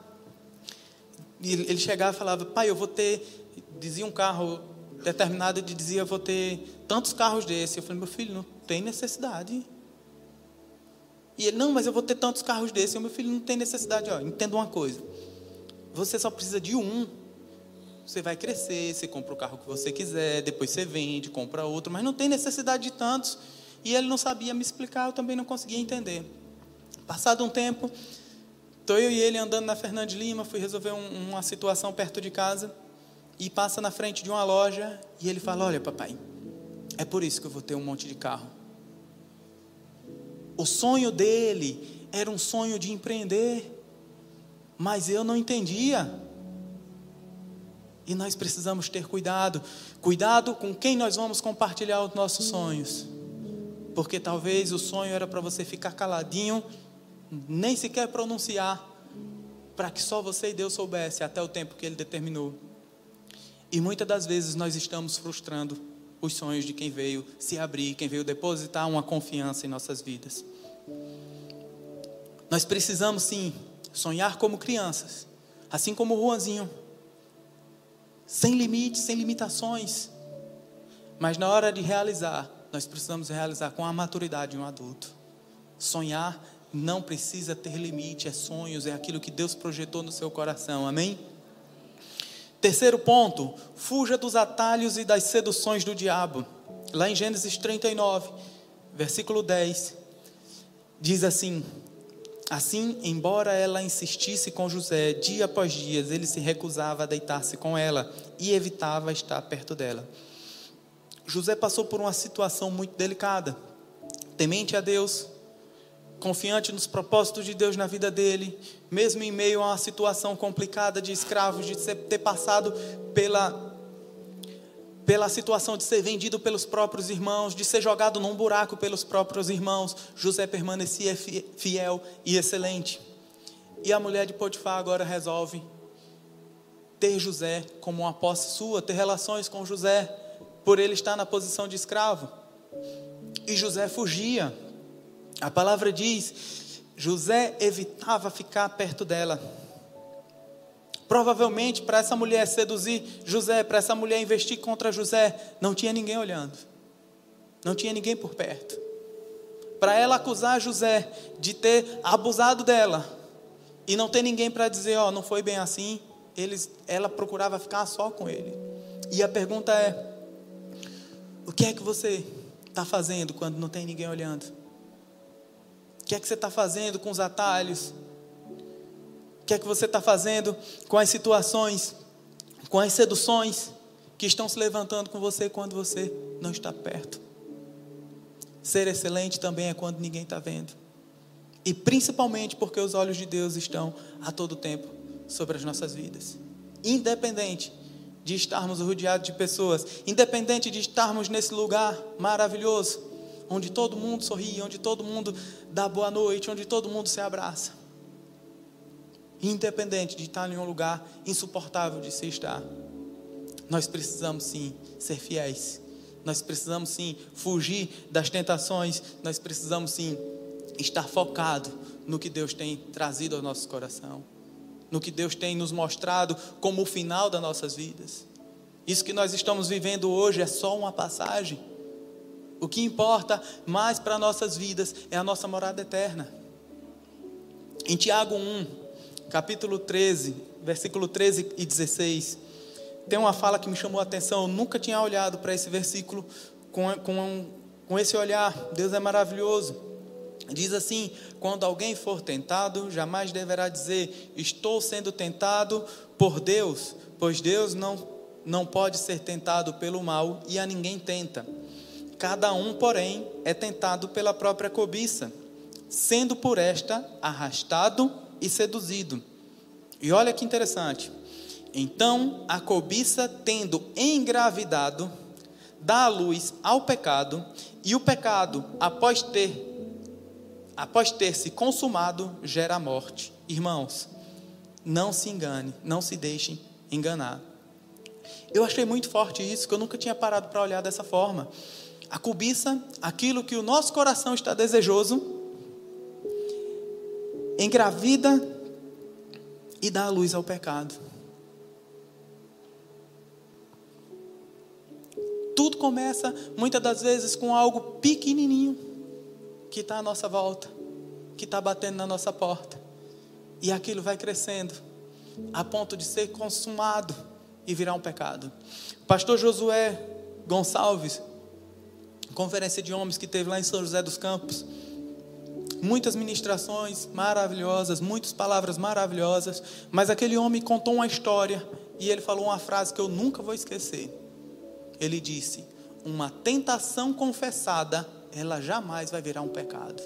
Ele chegava e falava: Pai, eu vou ter. Dizia um carro determinado, ele dizia: vou ter tantos carros desses. Eu falei: Meu filho, não tem necessidade. E ele: Não, mas eu vou ter tantos carros desses. Eu, meu filho, não tem necessidade. Entenda uma coisa: Você só precisa de um você vai crescer, você compra o carro que você quiser, depois você vende, compra outro, mas não tem necessidade de tantos. E ele não sabia me explicar, eu também não conseguia entender. Passado um tempo, estou eu e ele andando na Fernandes Lima, fui resolver um, uma situação perto de casa, e passa na frente de uma loja, e ele fala: Olha, papai, é por isso que eu vou ter um monte de carro. O sonho dele era um sonho de empreender, mas eu não entendia. E nós precisamos ter cuidado, cuidado com quem nós vamos compartilhar os nossos sonhos. Porque talvez o sonho era para você ficar caladinho, nem sequer pronunciar, para que só você e Deus soubesse até o tempo que ele determinou. E muitas das vezes nós estamos frustrando os sonhos de quem veio se abrir, quem veio depositar uma confiança em nossas vidas. Nós precisamos sim sonhar como crianças, assim como o Juanzinho sem limites, sem limitações. Mas na hora de realizar, nós precisamos realizar com a maturidade de um adulto. Sonhar não precisa ter limite, é sonhos, é aquilo que Deus projetou no seu coração, amém? Terceiro ponto, fuja dos atalhos e das seduções do diabo. Lá em Gênesis 39, versículo 10, diz assim: Assim, embora ela insistisse com José dia após dia, ele se recusava a deitar-se com ela e evitava estar perto dela. José passou por uma situação muito delicada. Temente a Deus, confiante nos propósitos de Deus na vida dele, mesmo em meio a uma situação complicada de escravos, de ter passado pela pela situação de ser vendido pelos próprios irmãos, de ser jogado num buraco pelos próprios irmãos, José permanecia fiel e excelente. E a mulher de Potifar agora resolve ter José como uma posse sua, ter relações com José, por ele estar na posição de escravo. E José fugia. A palavra diz: José evitava ficar perto dela. Provavelmente, para essa mulher seduzir José, para essa mulher investir contra José, não tinha ninguém olhando, não tinha ninguém por perto. Para ela acusar José de ter abusado dela e não ter ninguém para dizer, ó, oh, não foi bem assim, eles, ela procurava ficar só com ele. E a pergunta é: o que é que você está fazendo quando não tem ninguém olhando? O que é que você está fazendo com os atalhos? que é que você está fazendo com as situações, com as seduções que estão se levantando com você quando você não está perto. Ser excelente também é quando ninguém está vendo. E principalmente porque os olhos de Deus estão a todo tempo sobre as nossas vidas. Independente de estarmos rodeados de pessoas, independente de estarmos nesse lugar maravilhoso, onde todo mundo sorri, onde todo mundo dá boa noite, onde todo mundo se abraça independente de estar em um lugar insuportável de se estar. Nós precisamos sim ser fiéis. Nós precisamos sim fugir das tentações. Nós precisamos sim estar focado no que Deus tem trazido ao nosso coração, no que Deus tem nos mostrado como o final das nossas vidas. Isso que nós estamos vivendo hoje é só uma passagem. O que importa mais para nossas vidas é a nossa morada eterna. Em Tiago 1, capítulo 13, versículo 13 e 16, tem uma fala que me chamou a atenção. Eu nunca tinha olhado para esse versículo com, com, com esse olhar. Deus é maravilhoso. Diz assim: quando alguém for tentado, jamais deverá dizer, estou sendo tentado por Deus, pois Deus não, não pode ser tentado pelo mal e a ninguém tenta. Cada um, porém, é tentado pela própria cobiça, sendo por esta arrastado e seduzido. E olha que interessante. Então a cobiça, tendo engravidado, dá a luz ao pecado, e o pecado, após ter após ter se consumado, gera a morte. Irmãos, Não se engane, não se deixe enganar. Eu achei muito forte isso, que eu nunca tinha parado para olhar dessa forma. A cobiça, aquilo que o nosso coração está desejoso, engravida e dá a luz ao pecado. Tudo começa, muitas das vezes, com algo pequenininho que está à nossa volta, que está batendo na nossa porta. E aquilo vai crescendo, a ponto de ser consumado e virar um pecado. Pastor Josué Gonçalves, conferência de homens que teve lá em São José dos Campos, muitas ministrações maravilhosas, muitas palavras maravilhosas, mas aquele homem contou uma história e ele falou uma frase que eu nunca vou esquecer. Ele disse: Uma tentação confessada, ela jamais vai virar um pecado.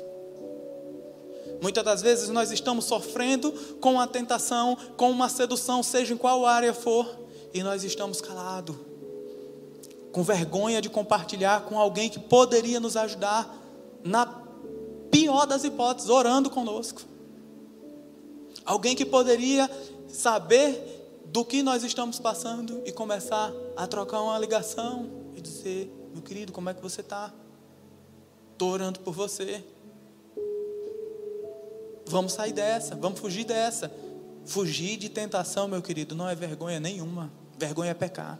Muitas das vezes nós estamos sofrendo com a tentação, com uma sedução, seja em qual área for, e nós estamos calados, com vergonha de compartilhar com alguém que poderia nos ajudar na pior das hipóteses, orando conosco. Alguém que poderia saber do que nós estamos passando e começar a trocar uma ligação e dizer: meu querido, como é que você está? Estou orando por você. Vamos sair dessa, vamos fugir dessa. Fugir de tentação, meu querido, não é vergonha nenhuma. Vergonha é pecar.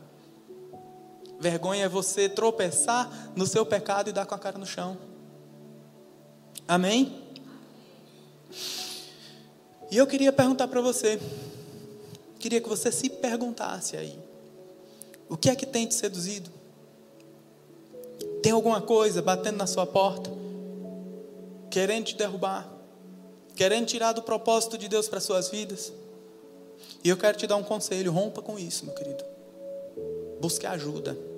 Vergonha é você tropeçar no seu pecado e dar com a cara no chão. Amém? E eu queria perguntar para você, queria que você se perguntasse aí: o que é que tem te seduzido? Tem alguma coisa batendo na sua porta, querendo te derrubar, querendo tirar do propósito de Deus para suas vidas? E eu quero te dar um conselho: rompa com isso, meu querido. Busque ajuda.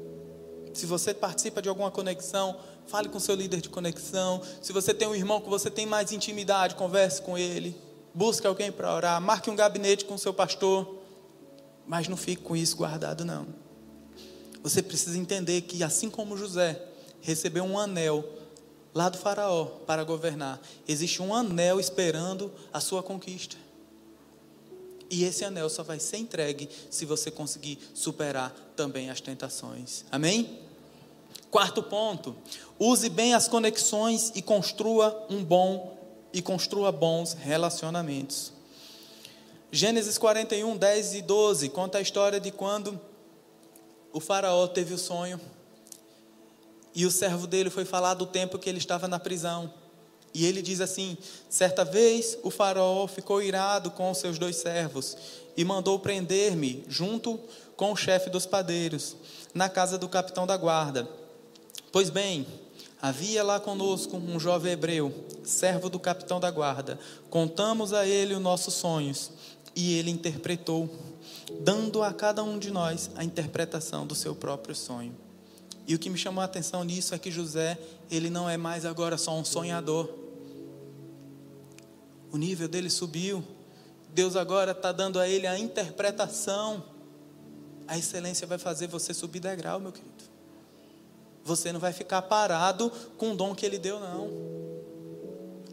Se você participa de alguma conexão, fale com seu líder de conexão. Se você tem um irmão que você tem mais intimidade, converse com ele. Busque alguém para orar. Marque um gabinete com seu pastor. Mas não fique com isso guardado, não. Você precisa entender que, assim como José recebeu um anel lá do Faraó para governar, existe um anel esperando a sua conquista. E esse anel só vai ser entregue se você conseguir superar também as tentações. Amém? Quarto ponto, use bem as conexões e construa um bom e construa bons relacionamentos. Gênesis 41, 10 e 12 conta a história de quando o faraó teve o sonho e o servo dele foi falar do tempo que ele estava na prisão. E ele diz assim: certa vez o faraó ficou irado com os seus dois servos e mandou prender-me junto com o chefe dos padeiros na casa do capitão da guarda. Pois bem, havia lá conosco um jovem hebreu, servo do capitão da guarda. Contamos a ele os nossos sonhos e ele interpretou, dando a cada um de nós a interpretação do seu próprio sonho. E o que me chamou a atenção nisso é que José, ele não é mais agora só um sonhador. O nível dele subiu. Deus agora está dando a ele a interpretação. A excelência vai fazer você subir degrau, meu querido. Você não vai ficar parado com o dom que Ele deu, não.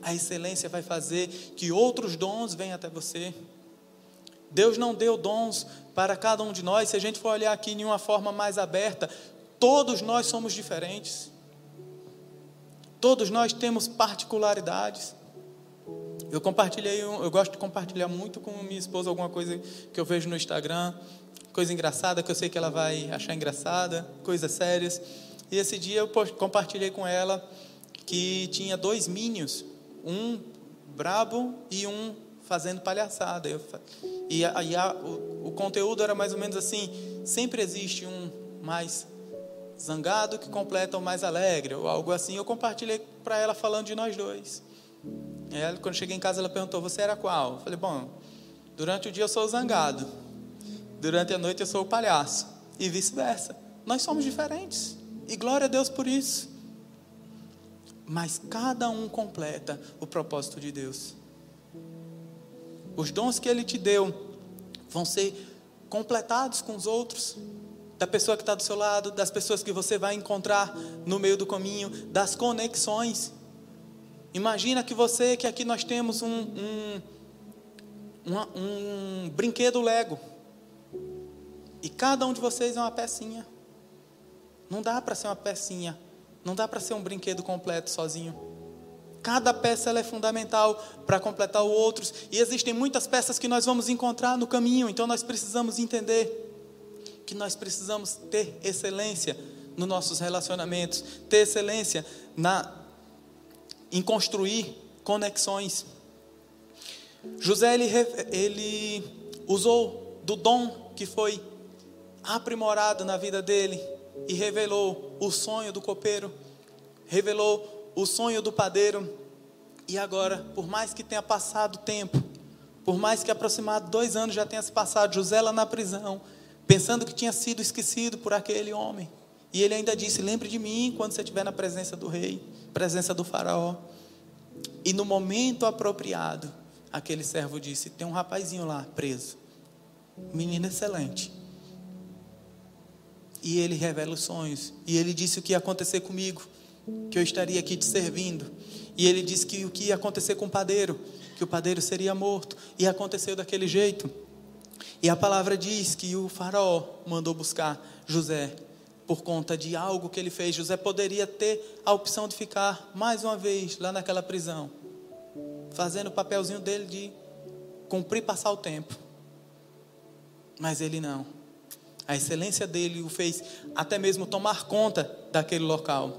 A excelência vai fazer que outros dons venham até você. Deus não deu dons para cada um de nós. Se a gente for olhar aqui em uma forma mais aberta, todos nós somos diferentes. Todos nós temos particularidades. Eu compartilhei, eu gosto de compartilhar muito com minha esposa alguma coisa que eu vejo no Instagram, coisa engraçada que eu sei que ela vai achar engraçada, coisas sérias. E esse dia eu compartilhei com ela que tinha dois minions, um brabo e um fazendo palhaçada. Eu, e a, e a, o, o conteúdo era mais ou menos assim: sempre existe um mais zangado que completa o mais alegre, ou algo assim. Eu compartilhei para ela falando de nós dois. Ela, quando cheguei em casa, ela perguntou: Você era qual? Eu falei: Bom, durante o dia eu sou o zangado, durante a noite eu sou o palhaço, e vice-versa. Nós somos diferentes. E glória a Deus por isso. Mas cada um completa o propósito de Deus. Os dons que Ele te deu vão ser completados com os outros. Da pessoa que está do seu lado, das pessoas que você vai encontrar no meio do caminho, das conexões. Imagina que você, que aqui nós temos um, um, um brinquedo Lego. E cada um de vocês é uma pecinha. Não dá para ser uma pecinha. Não dá para ser um brinquedo completo sozinho. Cada peça ela é fundamental para completar outros. E existem muitas peças que nós vamos encontrar no caminho. Então nós precisamos entender que nós precisamos ter excelência nos nossos relacionamentos, ter excelência na, em construir conexões. José ele, ele usou do dom que foi aprimorado na vida dele e revelou o sonho do copeiro, revelou o sonho do padeiro. E agora, por mais que tenha passado tempo, por mais que aproximado dois anos já tenha se passado, José lá na prisão, pensando que tinha sido esquecido por aquele homem. E ele ainda disse: Lembre de mim quando você estiver na presença do rei, presença do faraó. E no momento apropriado, aquele servo disse: Tem um rapazinho lá preso, menino excelente. E ele revela os sonhos. E ele disse o que ia acontecer comigo, que eu estaria aqui te servindo. E ele disse que o que ia acontecer com o padeiro, que o padeiro seria morto. E aconteceu daquele jeito. E a palavra diz que o faraó mandou buscar José por conta de algo que ele fez. José poderia ter a opção de ficar mais uma vez lá naquela prisão, fazendo o papelzinho dele de cumprir passar o tempo. Mas ele não. A excelência dele o fez até mesmo tomar conta daquele local.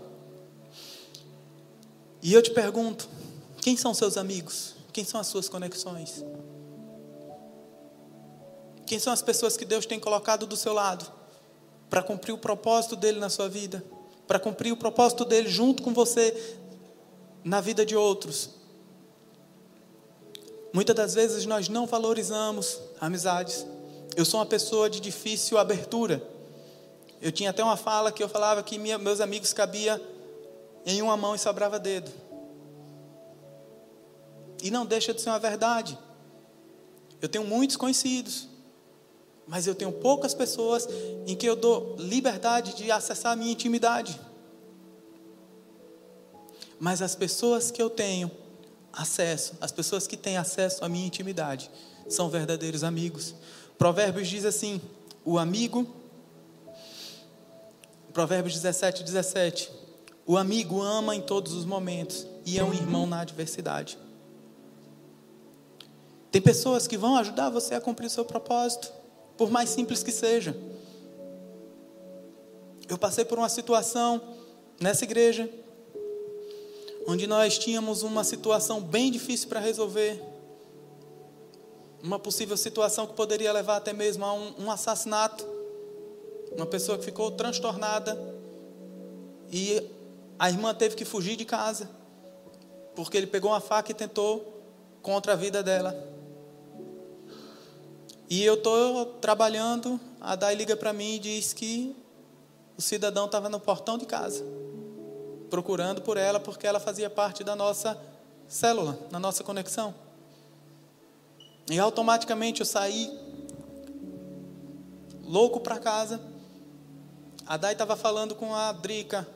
E eu te pergunto: quem são seus amigos? Quem são as suas conexões? Quem são as pessoas que Deus tem colocado do seu lado para cumprir o propósito dele na sua vida? Para cumprir o propósito dele junto com você na vida de outros? Muitas das vezes nós não valorizamos amizades. Eu sou uma pessoa de difícil abertura. Eu tinha até uma fala que eu falava que minha, meus amigos cabia em uma mão e sobrava dedo. E não deixa de ser uma verdade. Eu tenho muitos conhecidos mas eu tenho poucas pessoas em que eu dou liberdade de acessar a minha intimidade. Mas as pessoas que eu tenho acesso, as pessoas que têm acesso à minha intimidade, são verdadeiros amigos. Provérbios diz assim: o amigo, Provérbios 17, 17. O amigo ama em todos os momentos e é um irmão na adversidade. Tem pessoas que vão ajudar você a cumprir o seu propósito por mais simples que seja. Eu passei por uma situação nessa igreja, onde nós tínhamos uma situação bem difícil para resolver, uma possível situação que poderia levar até mesmo a um, um assassinato, uma pessoa que ficou transtornada e a irmã teve que fugir de casa porque ele pegou uma faca e tentou contra a vida dela. E eu estou trabalhando, a Dai liga para mim e diz que o cidadão estava no portão de casa, procurando por ela, porque ela fazia parte da nossa célula, na nossa conexão. E automaticamente eu saí louco para casa. A Dai estava falando com a Drica,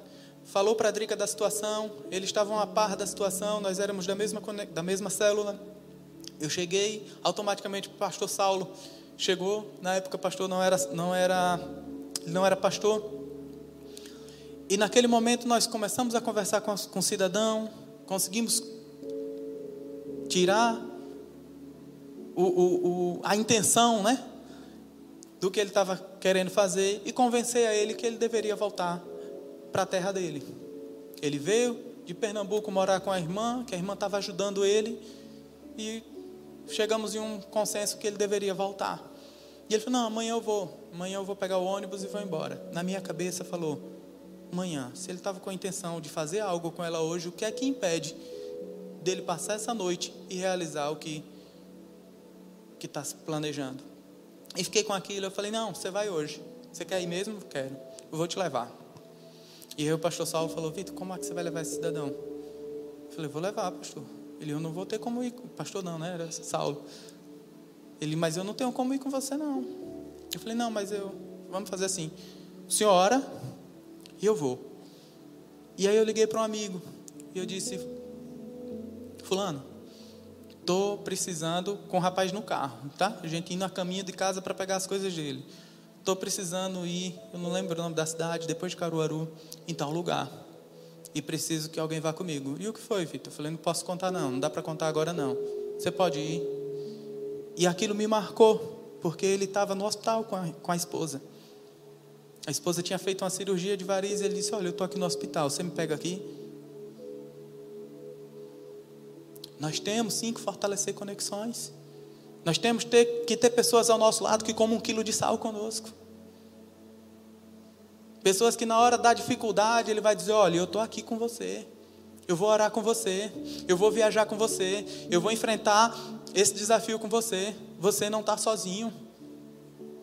falou para a Drica da situação, eles estavam a par da situação, nós éramos da mesma, da mesma célula. Eu cheguei, automaticamente o pastor Saulo chegou. Na época o pastor não era, não era, não era pastor. E naquele momento nós começamos a conversar com, com o cidadão, conseguimos tirar o, o, o, a intenção, né? Do que ele estava querendo fazer e convencer a ele que ele deveria voltar para a terra dele. Ele veio de Pernambuco morar com a irmã, que a irmã estava ajudando ele, e chegamos em um consenso que ele deveria voltar. E ele falou: Não, amanhã eu vou. Amanhã eu vou pegar o ônibus e vou embora. Na minha cabeça falou: Amanhã. Se ele estava com a intenção de fazer algo com ela hoje, o que é que impede dele passar essa noite e realizar o que que está planejando? E fiquei com aquilo. Eu falei: Não, você vai hoje. Você quer ir mesmo? Quero. Eu vou te levar. E aí o pastor Saulo falou: Vitor, como é que você vai levar esse cidadão? Eu falei: Vou levar, pastor. Ele, eu não vou ter como ir. Pastor, não, né? Era Saulo. Ele, mas eu não tenho como ir com você, não. Eu falei, não, mas eu. Vamos fazer assim. O senhor ora e eu vou. E aí eu liguei para um amigo. E eu disse, Fulano, Tô precisando com o rapaz no carro, tá? A gente indo a caminho de casa para pegar as coisas dele. Tô precisando ir, eu não lembro o nome da cidade, depois de Caruaru, em tal lugar. E preciso que alguém vá comigo. E o que foi, Vitor? Eu falei, não posso contar não, não dá para contar agora não. Você pode ir. E aquilo me marcou, porque ele estava no hospital com a, com a esposa. A esposa tinha feito uma cirurgia de varizes ele disse: Olha, eu estou aqui no hospital, você me pega aqui? Nós temos sim que fortalecer conexões. Nós temos ter, que ter pessoas ao nosso lado que comam um quilo de sal conosco. Pessoas que na hora da dificuldade ele vai dizer: Olha, eu estou aqui com você. Eu vou orar com você. Eu vou viajar com você. Eu vou enfrentar esse desafio com você. Você não está sozinho.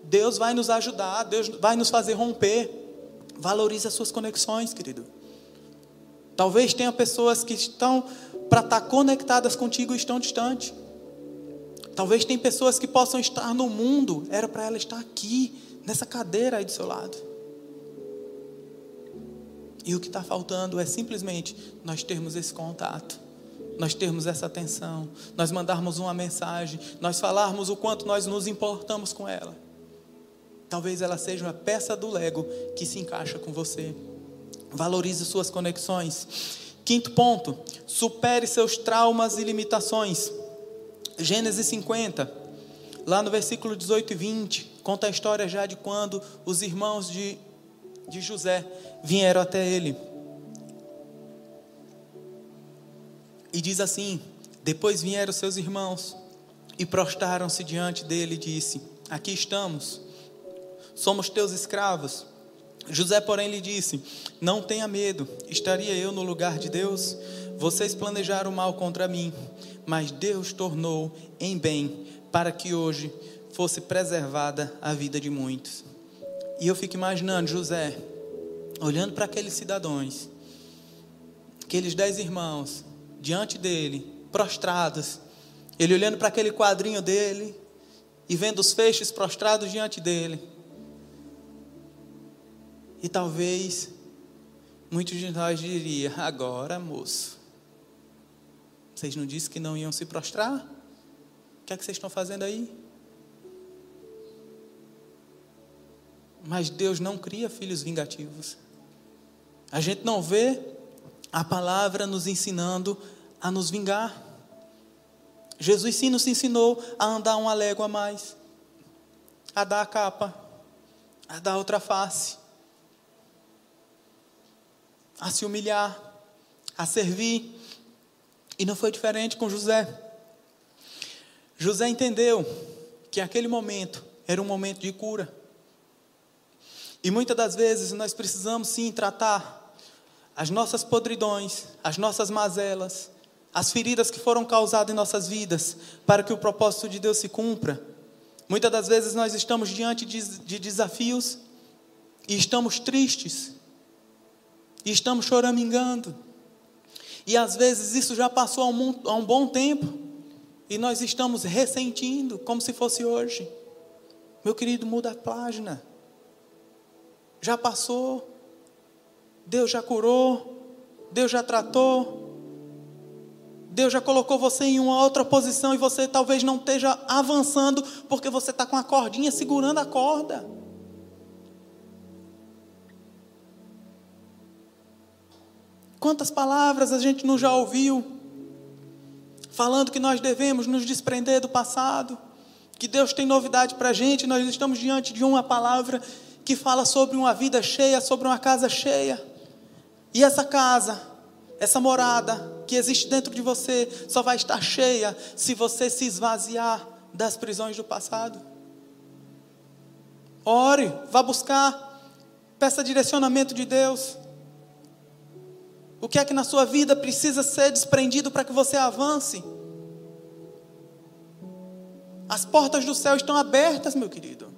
Deus vai nos ajudar. Deus vai nos fazer romper. Valorize as suas conexões, querido. Talvez tenha pessoas que estão para estar tá conectadas contigo estão distantes. Talvez tenha pessoas que possam estar no mundo, era para ela estar aqui, nessa cadeira aí do seu lado. E o que está faltando é simplesmente nós termos esse contato, nós termos essa atenção, nós mandarmos uma mensagem, nós falarmos o quanto nós nos importamos com ela. Talvez ela seja uma peça do Lego que se encaixa com você. Valorize suas conexões. Quinto ponto, supere seus traumas e limitações. Gênesis 50, lá no versículo 18 e 20, conta a história já de quando os irmãos de, de José vieram até ele. E diz assim: Depois vieram seus irmãos e prostraram-se diante dele e disse: Aqui estamos, somos teus escravos. José, porém, lhe disse: Não tenha medo, estaria eu no lugar de Deus? Vocês planejaram mal contra mim, mas Deus tornou em bem para que hoje fosse preservada a vida de muitos. E eu fico imaginando José, olhando para aqueles cidadãos, aqueles dez irmãos, diante dele, prostrados, ele olhando para aquele quadrinho dele e vendo os feixes prostrados diante dele e talvez muitos de nós diria: agora, moço, vocês não disseram que não iam se prostrar? O que é que vocês estão fazendo aí? Mas Deus não cria filhos vingativos. A gente não vê a palavra nos ensinando a nos vingar. Jesus sim nos ensinou a andar uma légua a mais, a dar a capa, a dar outra face a se humilhar, a servir. E não foi diferente com José. José entendeu que aquele momento era um momento de cura. E muitas das vezes nós precisamos sim tratar as nossas podridões, as nossas mazelas, as feridas que foram causadas em nossas vidas, para que o propósito de Deus se cumpra. Muitas das vezes nós estamos diante de, de desafios e estamos tristes, e estamos choramingando. E às vezes isso já passou há um, bom tempo e nós estamos ressentindo como se fosse hoje. Meu querido, muda a página. Já passou. Deus já curou. Deus já tratou. Deus já colocou você em uma outra posição e você talvez não esteja avançando porque você está com a cordinha segurando a corda. Quantas palavras a gente não já ouviu falando que nós devemos nos desprender do passado, que Deus tem novidade para a gente, nós estamos diante de uma palavra que fala sobre uma vida cheia, sobre uma casa cheia. E essa casa, essa morada que existe dentro de você, só vai estar cheia se você se esvaziar das prisões do passado. Ore, vá buscar, peça direcionamento de Deus. O que é que na sua vida precisa ser desprendido para que você avance? As portas do céu estão abertas, meu querido.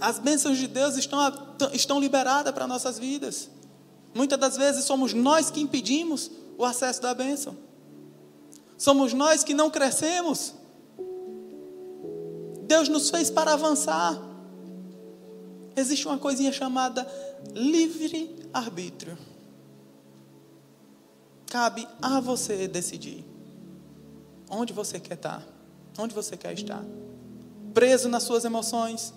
As bênçãos de Deus estão, estão liberadas para nossas vidas. Muitas das vezes somos nós que impedimos o acesso da bênção. Somos nós que não crescemos. Deus nos fez para avançar. Existe uma coisinha chamada livre arbítrio cabe a você decidir. onde você quer estar? Onde você quer estar? Preso nas suas emoções,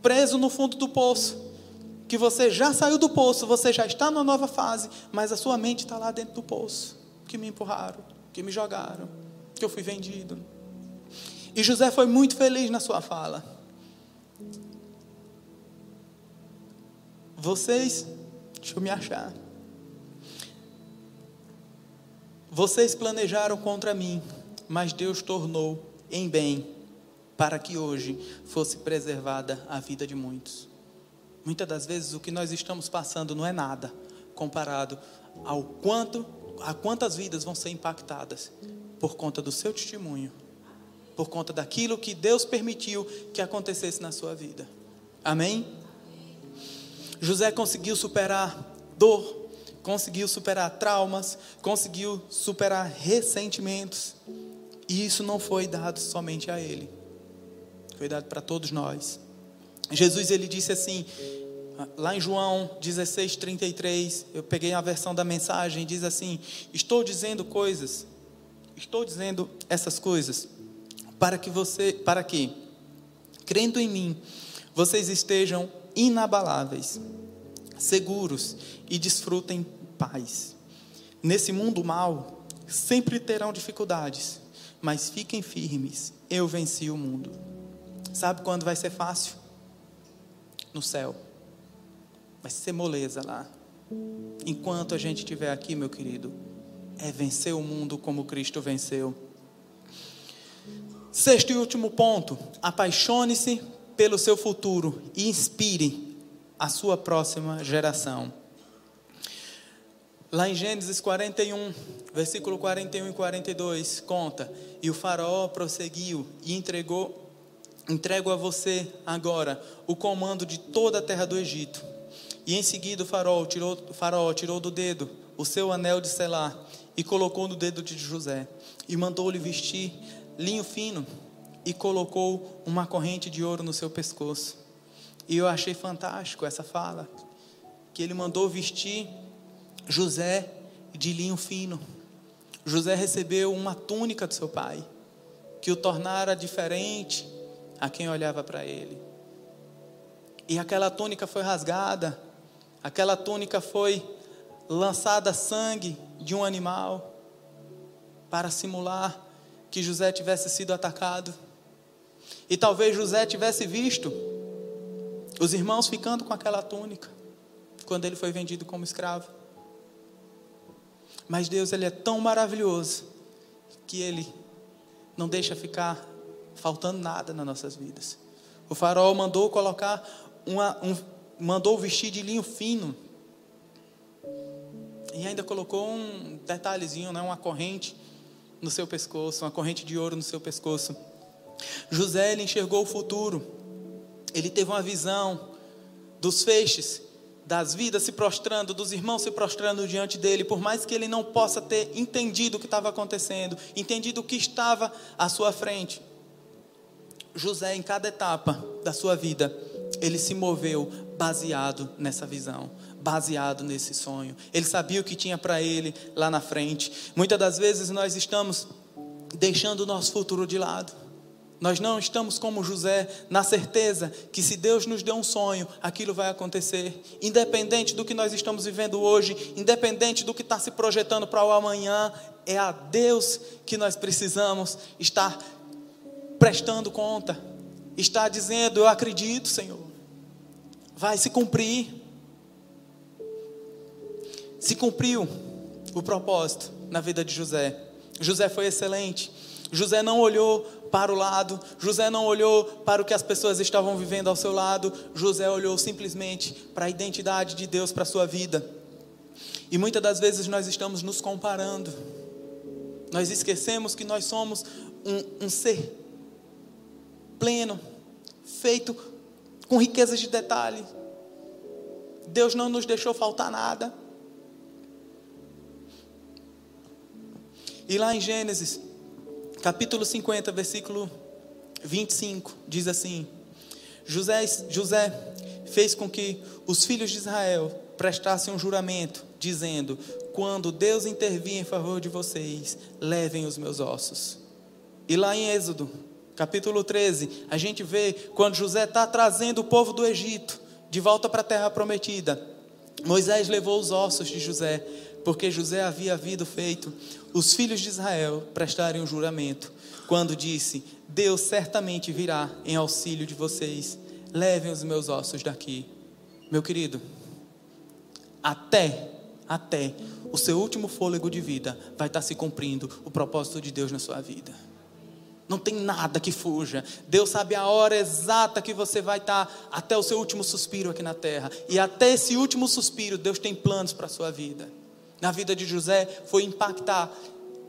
preso no fundo do poço, que você já saiu do poço, você já está numa nova fase, mas a sua mente está lá dentro do poço, que me empurraram, que me jogaram, que eu fui vendido. E José foi muito feliz na sua fala. Vocês, deixa eu me achar. Vocês planejaram contra mim, mas Deus tornou em bem, para que hoje fosse preservada a vida de muitos. Muitas das vezes o que nós estamos passando não é nada comparado ao quanto, a quantas vidas vão ser impactadas por conta do seu testemunho, por conta daquilo que Deus permitiu que acontecesse na sua vida. Amém? José conseguiu superar dor, conseguiu superar traumas, conseguiu superar ressentimentos. E isso não foi dado somente a ele. Foi dado para todos nós. Jesus ele disse assim, lá em João 16, 33, eu peguei a versão da mensagem, diz assim: Estou dizendo coisas, estou dizendo essas coisas, para que você, para que, crendo em mim, vocês estejam inabaláveis, seguros e desfrutem paz. Nesse mundo mal, sempre terão dificuldades, mas fiquem firmes, eu venci o mundo. Sabe quando vai ser fácil? no céu. Vai ser moleza lá. Enquanto a gente estiver aqui, meu querido, é vencer o mundo como Cristo venceu. Sexto e último ponto: apaixone-se pelo seu futuro e inspire a sua próxima geração. Lá em Gênesis 41, versículo 41 e 42, conta: E o Faraó prosseguiu e entregou Entrego a você agora o comando de toda a terra do Egito. E em seguida o faraó tirou, o faraó tirou do dedo o seu anel de selar e colocou no dedo de José. E mandou-lhe vestir linho fino e colocou uma corrente de ouro no seu pescoço. E eu achei fantástico essa fala, que ele mandou vestir José de linho fino. José recebeu uma túnica do seu pai, que o tornara diferente a quem olhava para ele. E aquela túnica foi rasgada, aquela túnica foi lançada sangue de um animal para simular que José tivesse sido atacado. E talvez José tivesse visto os irmãos ficando com aquela túnica quando ele foi vendido como escravo. Mas Deus ele é tão maravilhoso que ele não deixa ficar faltando nada nas nossas vidas. O faraó mandou colocar uma, um, mandou vestir de linho fino. E ainda colocou um detalhezinho, né, uma corrente no seu pescoço, uma corrente de ouro no seu pescoço. José ele enxergou o futuro. Ele teve uma visão dos feixes das vidas se prostrando, dos irmãos se prostrando diante dele, por mais que ele não possa ter entendido o que estava acontecendo, entendido o que estava à sua frente. José, em cada etapa da sua vida, ele se moveu baseado nessa visão, baseado nesse sonho. Ele sabia o que tinha para ele lá na frente. Muitas das vezes nós estamos deixando o nosso futuro de lado. Nós não estamos como José, na certeza que se Deus nos deu um sonho, aquilo vai acontecer. Independente do que nós estamos vivendo hoje, independente do que está se projetando para o amanhã, é a Deus que nós precisamos estar prestando conta, está dizendo: Eu acredito, Senhor, vai se cumprir. Se cumpriu o propósito na vida de José. José foi excelente. José não olhou para o lado, José não olhou para o que as pessoas estavam vivendo ao seu lado, José olhou simplesmente para a identidade de Deus para a sua vida. E muitas das vezes nós estamos nos comparando, nós esquecemos que nós somos um, um ser pleno, feito com riquezas de detalhe. Deus não nos deixou faltar nada. E lá em Gênesis, capítulo 50, versículo 25, diz assim: José, José fez com que os filhos de Israel prestassem um juramento, dizendo: Quando Deus intervir em favor de vocês, levem os meus ossos. E lá em Êxodo, capítulo 13, a gente vê quando José está trazendo o povo do Egito de volta para a terra prometida. Moisés levou os ossos de José, porque José havia havido feito os filhos de Israel prestarem um juramento, quando disse: Deus certamente virá em auxílio de vocês, levem os meus ossos daqui. Meu querido, até, até o seu último fôlego de vida vai estar se cumprindo o propósito de Deus na sua vida. Não tem nada que fuja. Deus sabe a hora exata que você vai estar até o seu último suspiro aqui na terra. E até esse último suspiro, Deus tem planos para a sua vida. Na vida de José foi impactar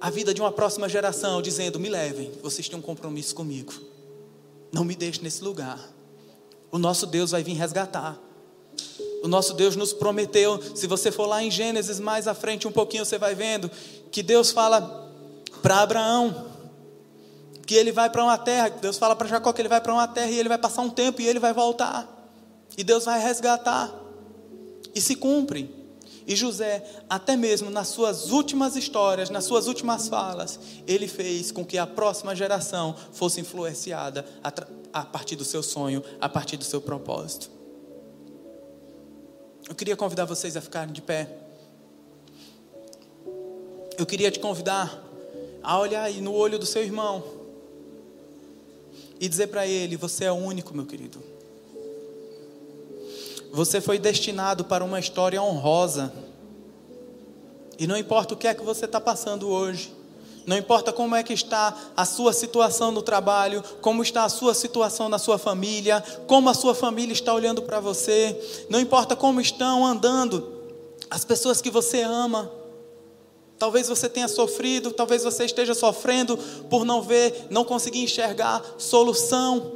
a vida de uma próxima geração, dizendo: Me levem, vocês têm um compromisso comigo. Não me deixe nesse lugar. O nosso Deus vai vir resgatar. O nosso Deus nos prometeu, se você for lá em Gênesis mais à frente um pouquinho, você vai vendo que Deus fala para Abraão que ele vai para uma terra, Deus fala para Jacó que ele vai para uma terra e ele vai passar um tempo e ele vai voltar. E Deus vai resgatar. E se cumpre. E José, até mesmo nas suas últimas histórias, nas suas últimas falas, ele fez com que a próxima geração fosse influenciada a, partir do seu sonho, a partir do seu propósito. Eu queria convidar vocês a ficarem de pé. Eu queria te convidar a olhar aí no olho do seu irmão e dizer para ele: Você é o único, meu querido. Você foi destinado para uma história honrosa. E não importa o que é que você está passando hoje, não importa como é que está a sua situação no trabalho, como está a sua situação na sua família, como a sua família está olhando para você, não importa como estão andando as pessoas que você ama. Talvez você tenha sofrido, talvez você esteja sofrendo por não ver, não conseguir enxergar solução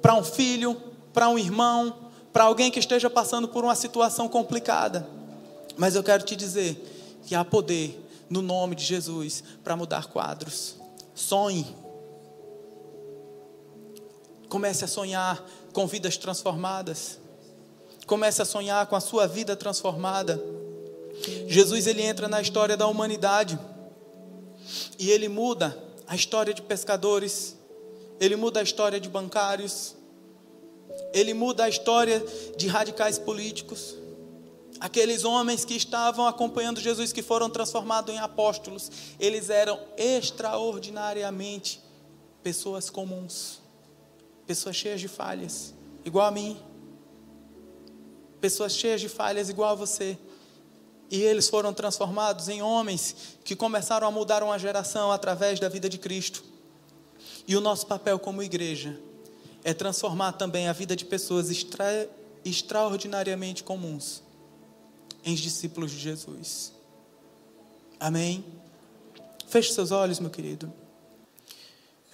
para um filho, para um irmão, para alguém que esteja passando por uma situação complicada. Mas eu quero te dizer que há poder no nome de Jesus para mudar quadros. Sonhe. Comece a sonhar com vidas transformadas. Comece a sonhar com a sua vida transformada. Jesus ele entra na história da humanidade e ele muda a história de pescadores, ele muda a história de bancários, ele muda a história de radicais políticos. Aqueles homens que estavam acompanhando Jesus, que foram transformados em apóstolos, eles eram extraordinariamente pessoas comuns, pessoas cheias de falhas, igual a mim, pessoas cheias de falhas, igual a você. E eles foram transformados em homens que começaram a mudar uma geração através da vida de Cristo. E o nosso papel como igreja é transformar também a vida de pessoas extra, extraordinariamente comuns em discípulos de Jesus. Amém? Feche seus olhos, meu querido.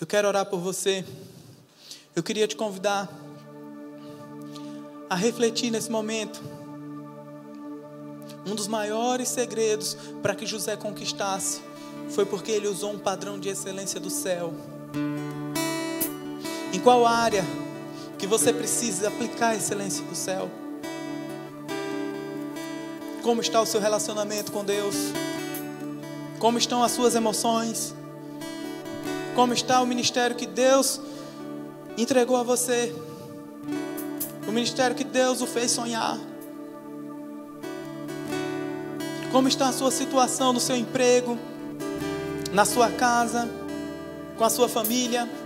Eu quero orar por você. Eu queria te convidar a refletir nesse momento. Um dos maiores segredos para que José conquistasse foi porque ele usou um padrão de excelência do céu. Em qual área que você precisa aplicar a excelência do céu? Como está o seu relacionamento com Deus? Como estão as suas emoções? Como está o ministério que Deus entregou a você? O ministério que Deus o fez sonhar? Como está a sua situação no seu emprego, na sua casa, com a sua família?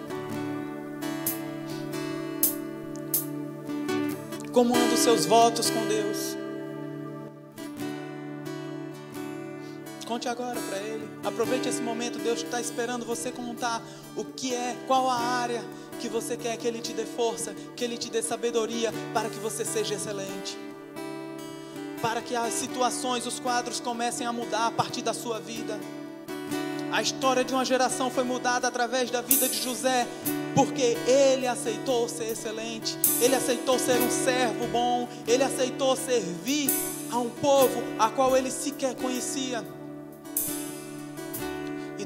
Como seus votos com Deus? Conte agora para Ele. Aproveite esse momento. Deus está esperando você contar o que é, qual a área que você quer que Ele te dê força, que Ele te dê sabedoria para que você seja excelente. Para que as situações, os quadros comecem a mudar a partir da sua vida. A história de uma geração foi mudada através da vida de José, porque ele aceitou ser excelente, ele aceitou ser um servo bom, ele aceitou servir a um povo a qual ele sequer conhecia.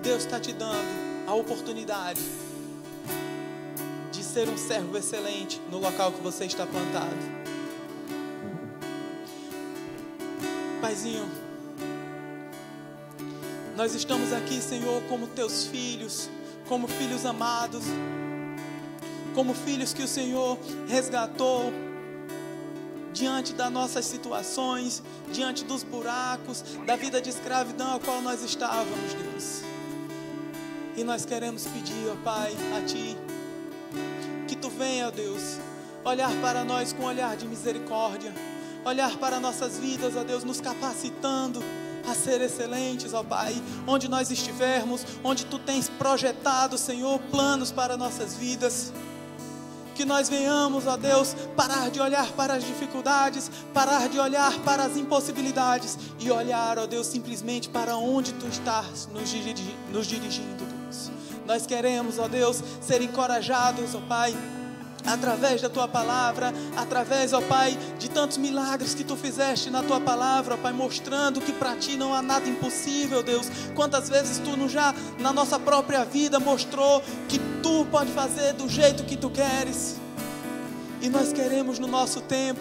Deus está te dando a oportunidade de ser um servo excelente no local que você está plantado. Paizinho, nós estamos aqui, Senhor, como teus filhos, como filhos amados, como filhos que o Senhor resgatou diante das nossas situações, diante dos buracos, da vida de escravidão a qual nós estávamos, Deus. E nós queremos pedir, ó Pai, a Ti, que Tu venha, ó Deus, olhar para nós com um olhar de misericórdia, olhar para nossas vidas, ó Deus, nos capacitando a ser excelentes, ó Pai, onde nós estivermos, onde Tu tens projetado, Senhor, planos para nossas vidas. Que nós venhamos, ó Deus, parar de olhar para as dificuldades, parar de olhar para as impossibilidades e olhar, ó Deus, simplesmente para onde Tu estás nos, dirigi nos dirigindo, Deus. Nós queremos, ó Deus, ser encorajados, ó Pai através da tua palavra, através, ó Pai, de tantos milagres que tu fizeste na tua palavra, ó Pai, mostrando que para ti não há nada impossível, Deus. Quantas vezes tu já na nossa própria vida mostrou que tu pode fazer do jeito que tu queres. E nós queremos no nosso tempo.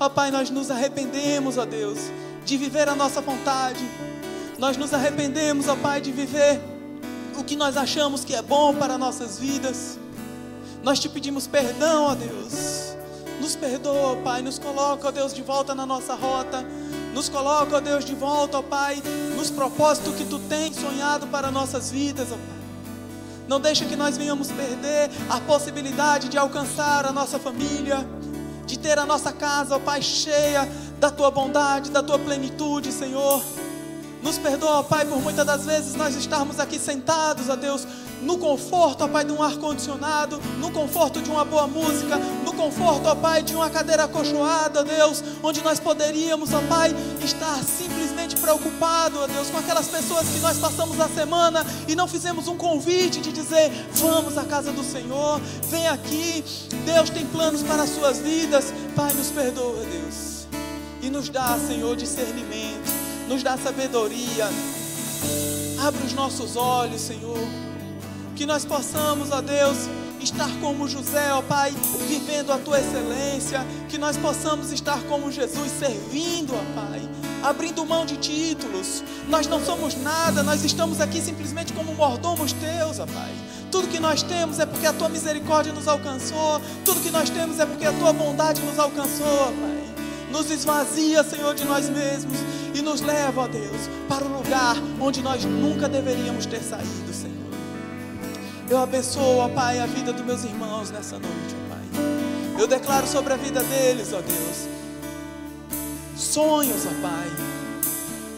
Ó Pai, nós nos arrependemos, ó Deus, de viver a nossa vontade. Nós nos arrependemos, ó Pai, de viver o que nós achamos que é bom para nossas vidas. Nós te pedimos perdão, ó Deus. Nos perdoa, Pai. Nos coloca, ó Deus, de volta na nossa rota. Nos coloca, ó Deus, de volta, ó Pai, nos propósitos que tu tens sonhado para nossas vidas, ó Pai. Não deixa que nós venhamos perder a possibilidade de alcançar a nossa família, de ter a nossa casa, ó Pai, cheia da tua bondade, da tua plenitude, Senhor. Nos perdoa, Pai, por muitas das vezes nós estarmos aqui sentados, ó Deus, no conforto, ó Pai, de um ar-condicionado, no conforto de uma boa música, no conforto, ó Pai, de uma cadeira acolchoada, Deus, onde nós poderíamos, ó Pai, estar simplesmente preocupado, ó Deus, com aquelas pessoas que nós passamos a semana e não fizemos um convite de dizer: vamos à casa do Senhor, vem aqui, Deus tem planos para as suas vidas, Pai, nos perdoa, Deus, e nos dá, Senhor, discernimento, nos dá sabedoria, abre os nossos olhos, Senhor que nós possamos, ó Deus, estar como José, ó Pai, vivendo a tua excelência, que nós possamos estar como Jesus, servindo, ó Pai, abrindo mão de títulos. Nós não somos nada, nós estamos aqui simplesmente como mordomos teus, ó Pai. Tudo que nós temos é porque a tua misericórdia nos alcançou, tudo que nós temos é porque a tua bondade nos alcançou, ó Pai. Nos esvazia, Senhor, de nós mesmos e nos leva, ó Deus, para o lugar onde nós nunca deveríamos ter saído, Senhor. Eu abençoo, ó Pai, a vida dos meus irmãos nessa noite, ó Pai. Eu declaro sobre a vida deles, ó Deus, sonhos, ó Pai.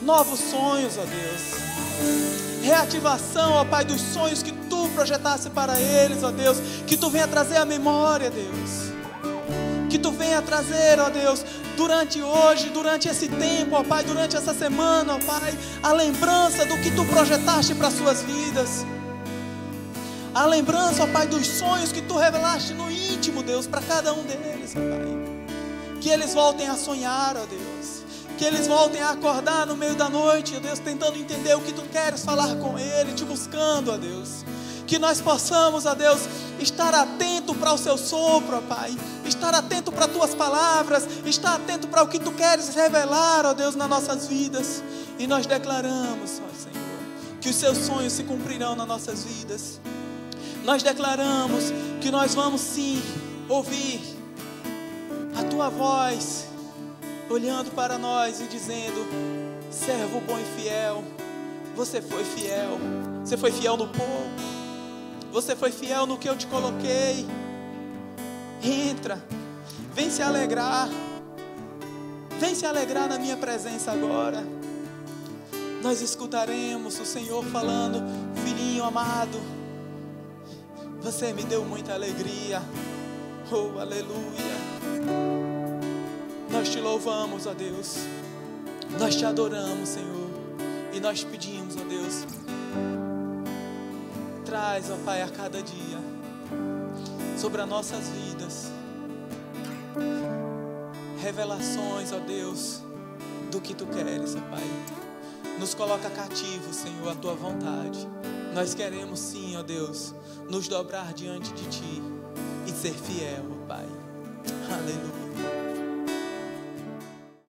Novos sonhos, ó Deus. Reativação, ó Pai, dos sonhos que tu projetasse para eles, ó Deus. Que tu venha trazer a memória, Deus. Que tu venha trazer, ó Deus, durante hoje, durante esse tempo, ó Pai, durante essa semana, ó Pai, a lembrança do que tu projetaste para as suas vidas a lembrança, ó Pai, dos sonhos que tu revelaste no íntimo, Deus, para cada um deles, ó Pai. Que eles voltem a sonhar, ó Deus. Que eles voltem a acordar no meio da noite, ó Deus, tentando entender o que tu queres falar com ele, te buscando, ó Deus. Que nós possamos, ó Deus, estar atento para o seu sopro, ó Pai. Estar atento para as tuas palavras, estar atento para o que tu queres revelar, ó Deus, nas nossas vidas. E nós declaramos, ó Senhor, que os seus sonhos se cumprirão nas nossas vidas nós declaramos que nós vamos sim ouvir a tua voz olhando para nós e dizendo: servo bom e fiel, você foi fiel, você foi fiel no pouco, você foi fiel no que eu te coloquei. Entra, vem se alegrar, vem se alegrar na minha presença agora. Nós escutaremos o Senhor falando, filhinho amado você me deu muita alegria. Oh, aleluia. Nós te louvamos, ó Deus. Nós te adoramos, Senhor. E nós pedimos, ó Deus. Traz, ó Pai, a cada dia sobre as nossas vidas revelações, ó Deus, do que tu queres, ó Pai. Nos coloca cativos, Senhor, à tua vontade. Nós queremos sim, ó Deus, nos dobrar diante de Ti e ser fiel, ó Pai. Aleluia.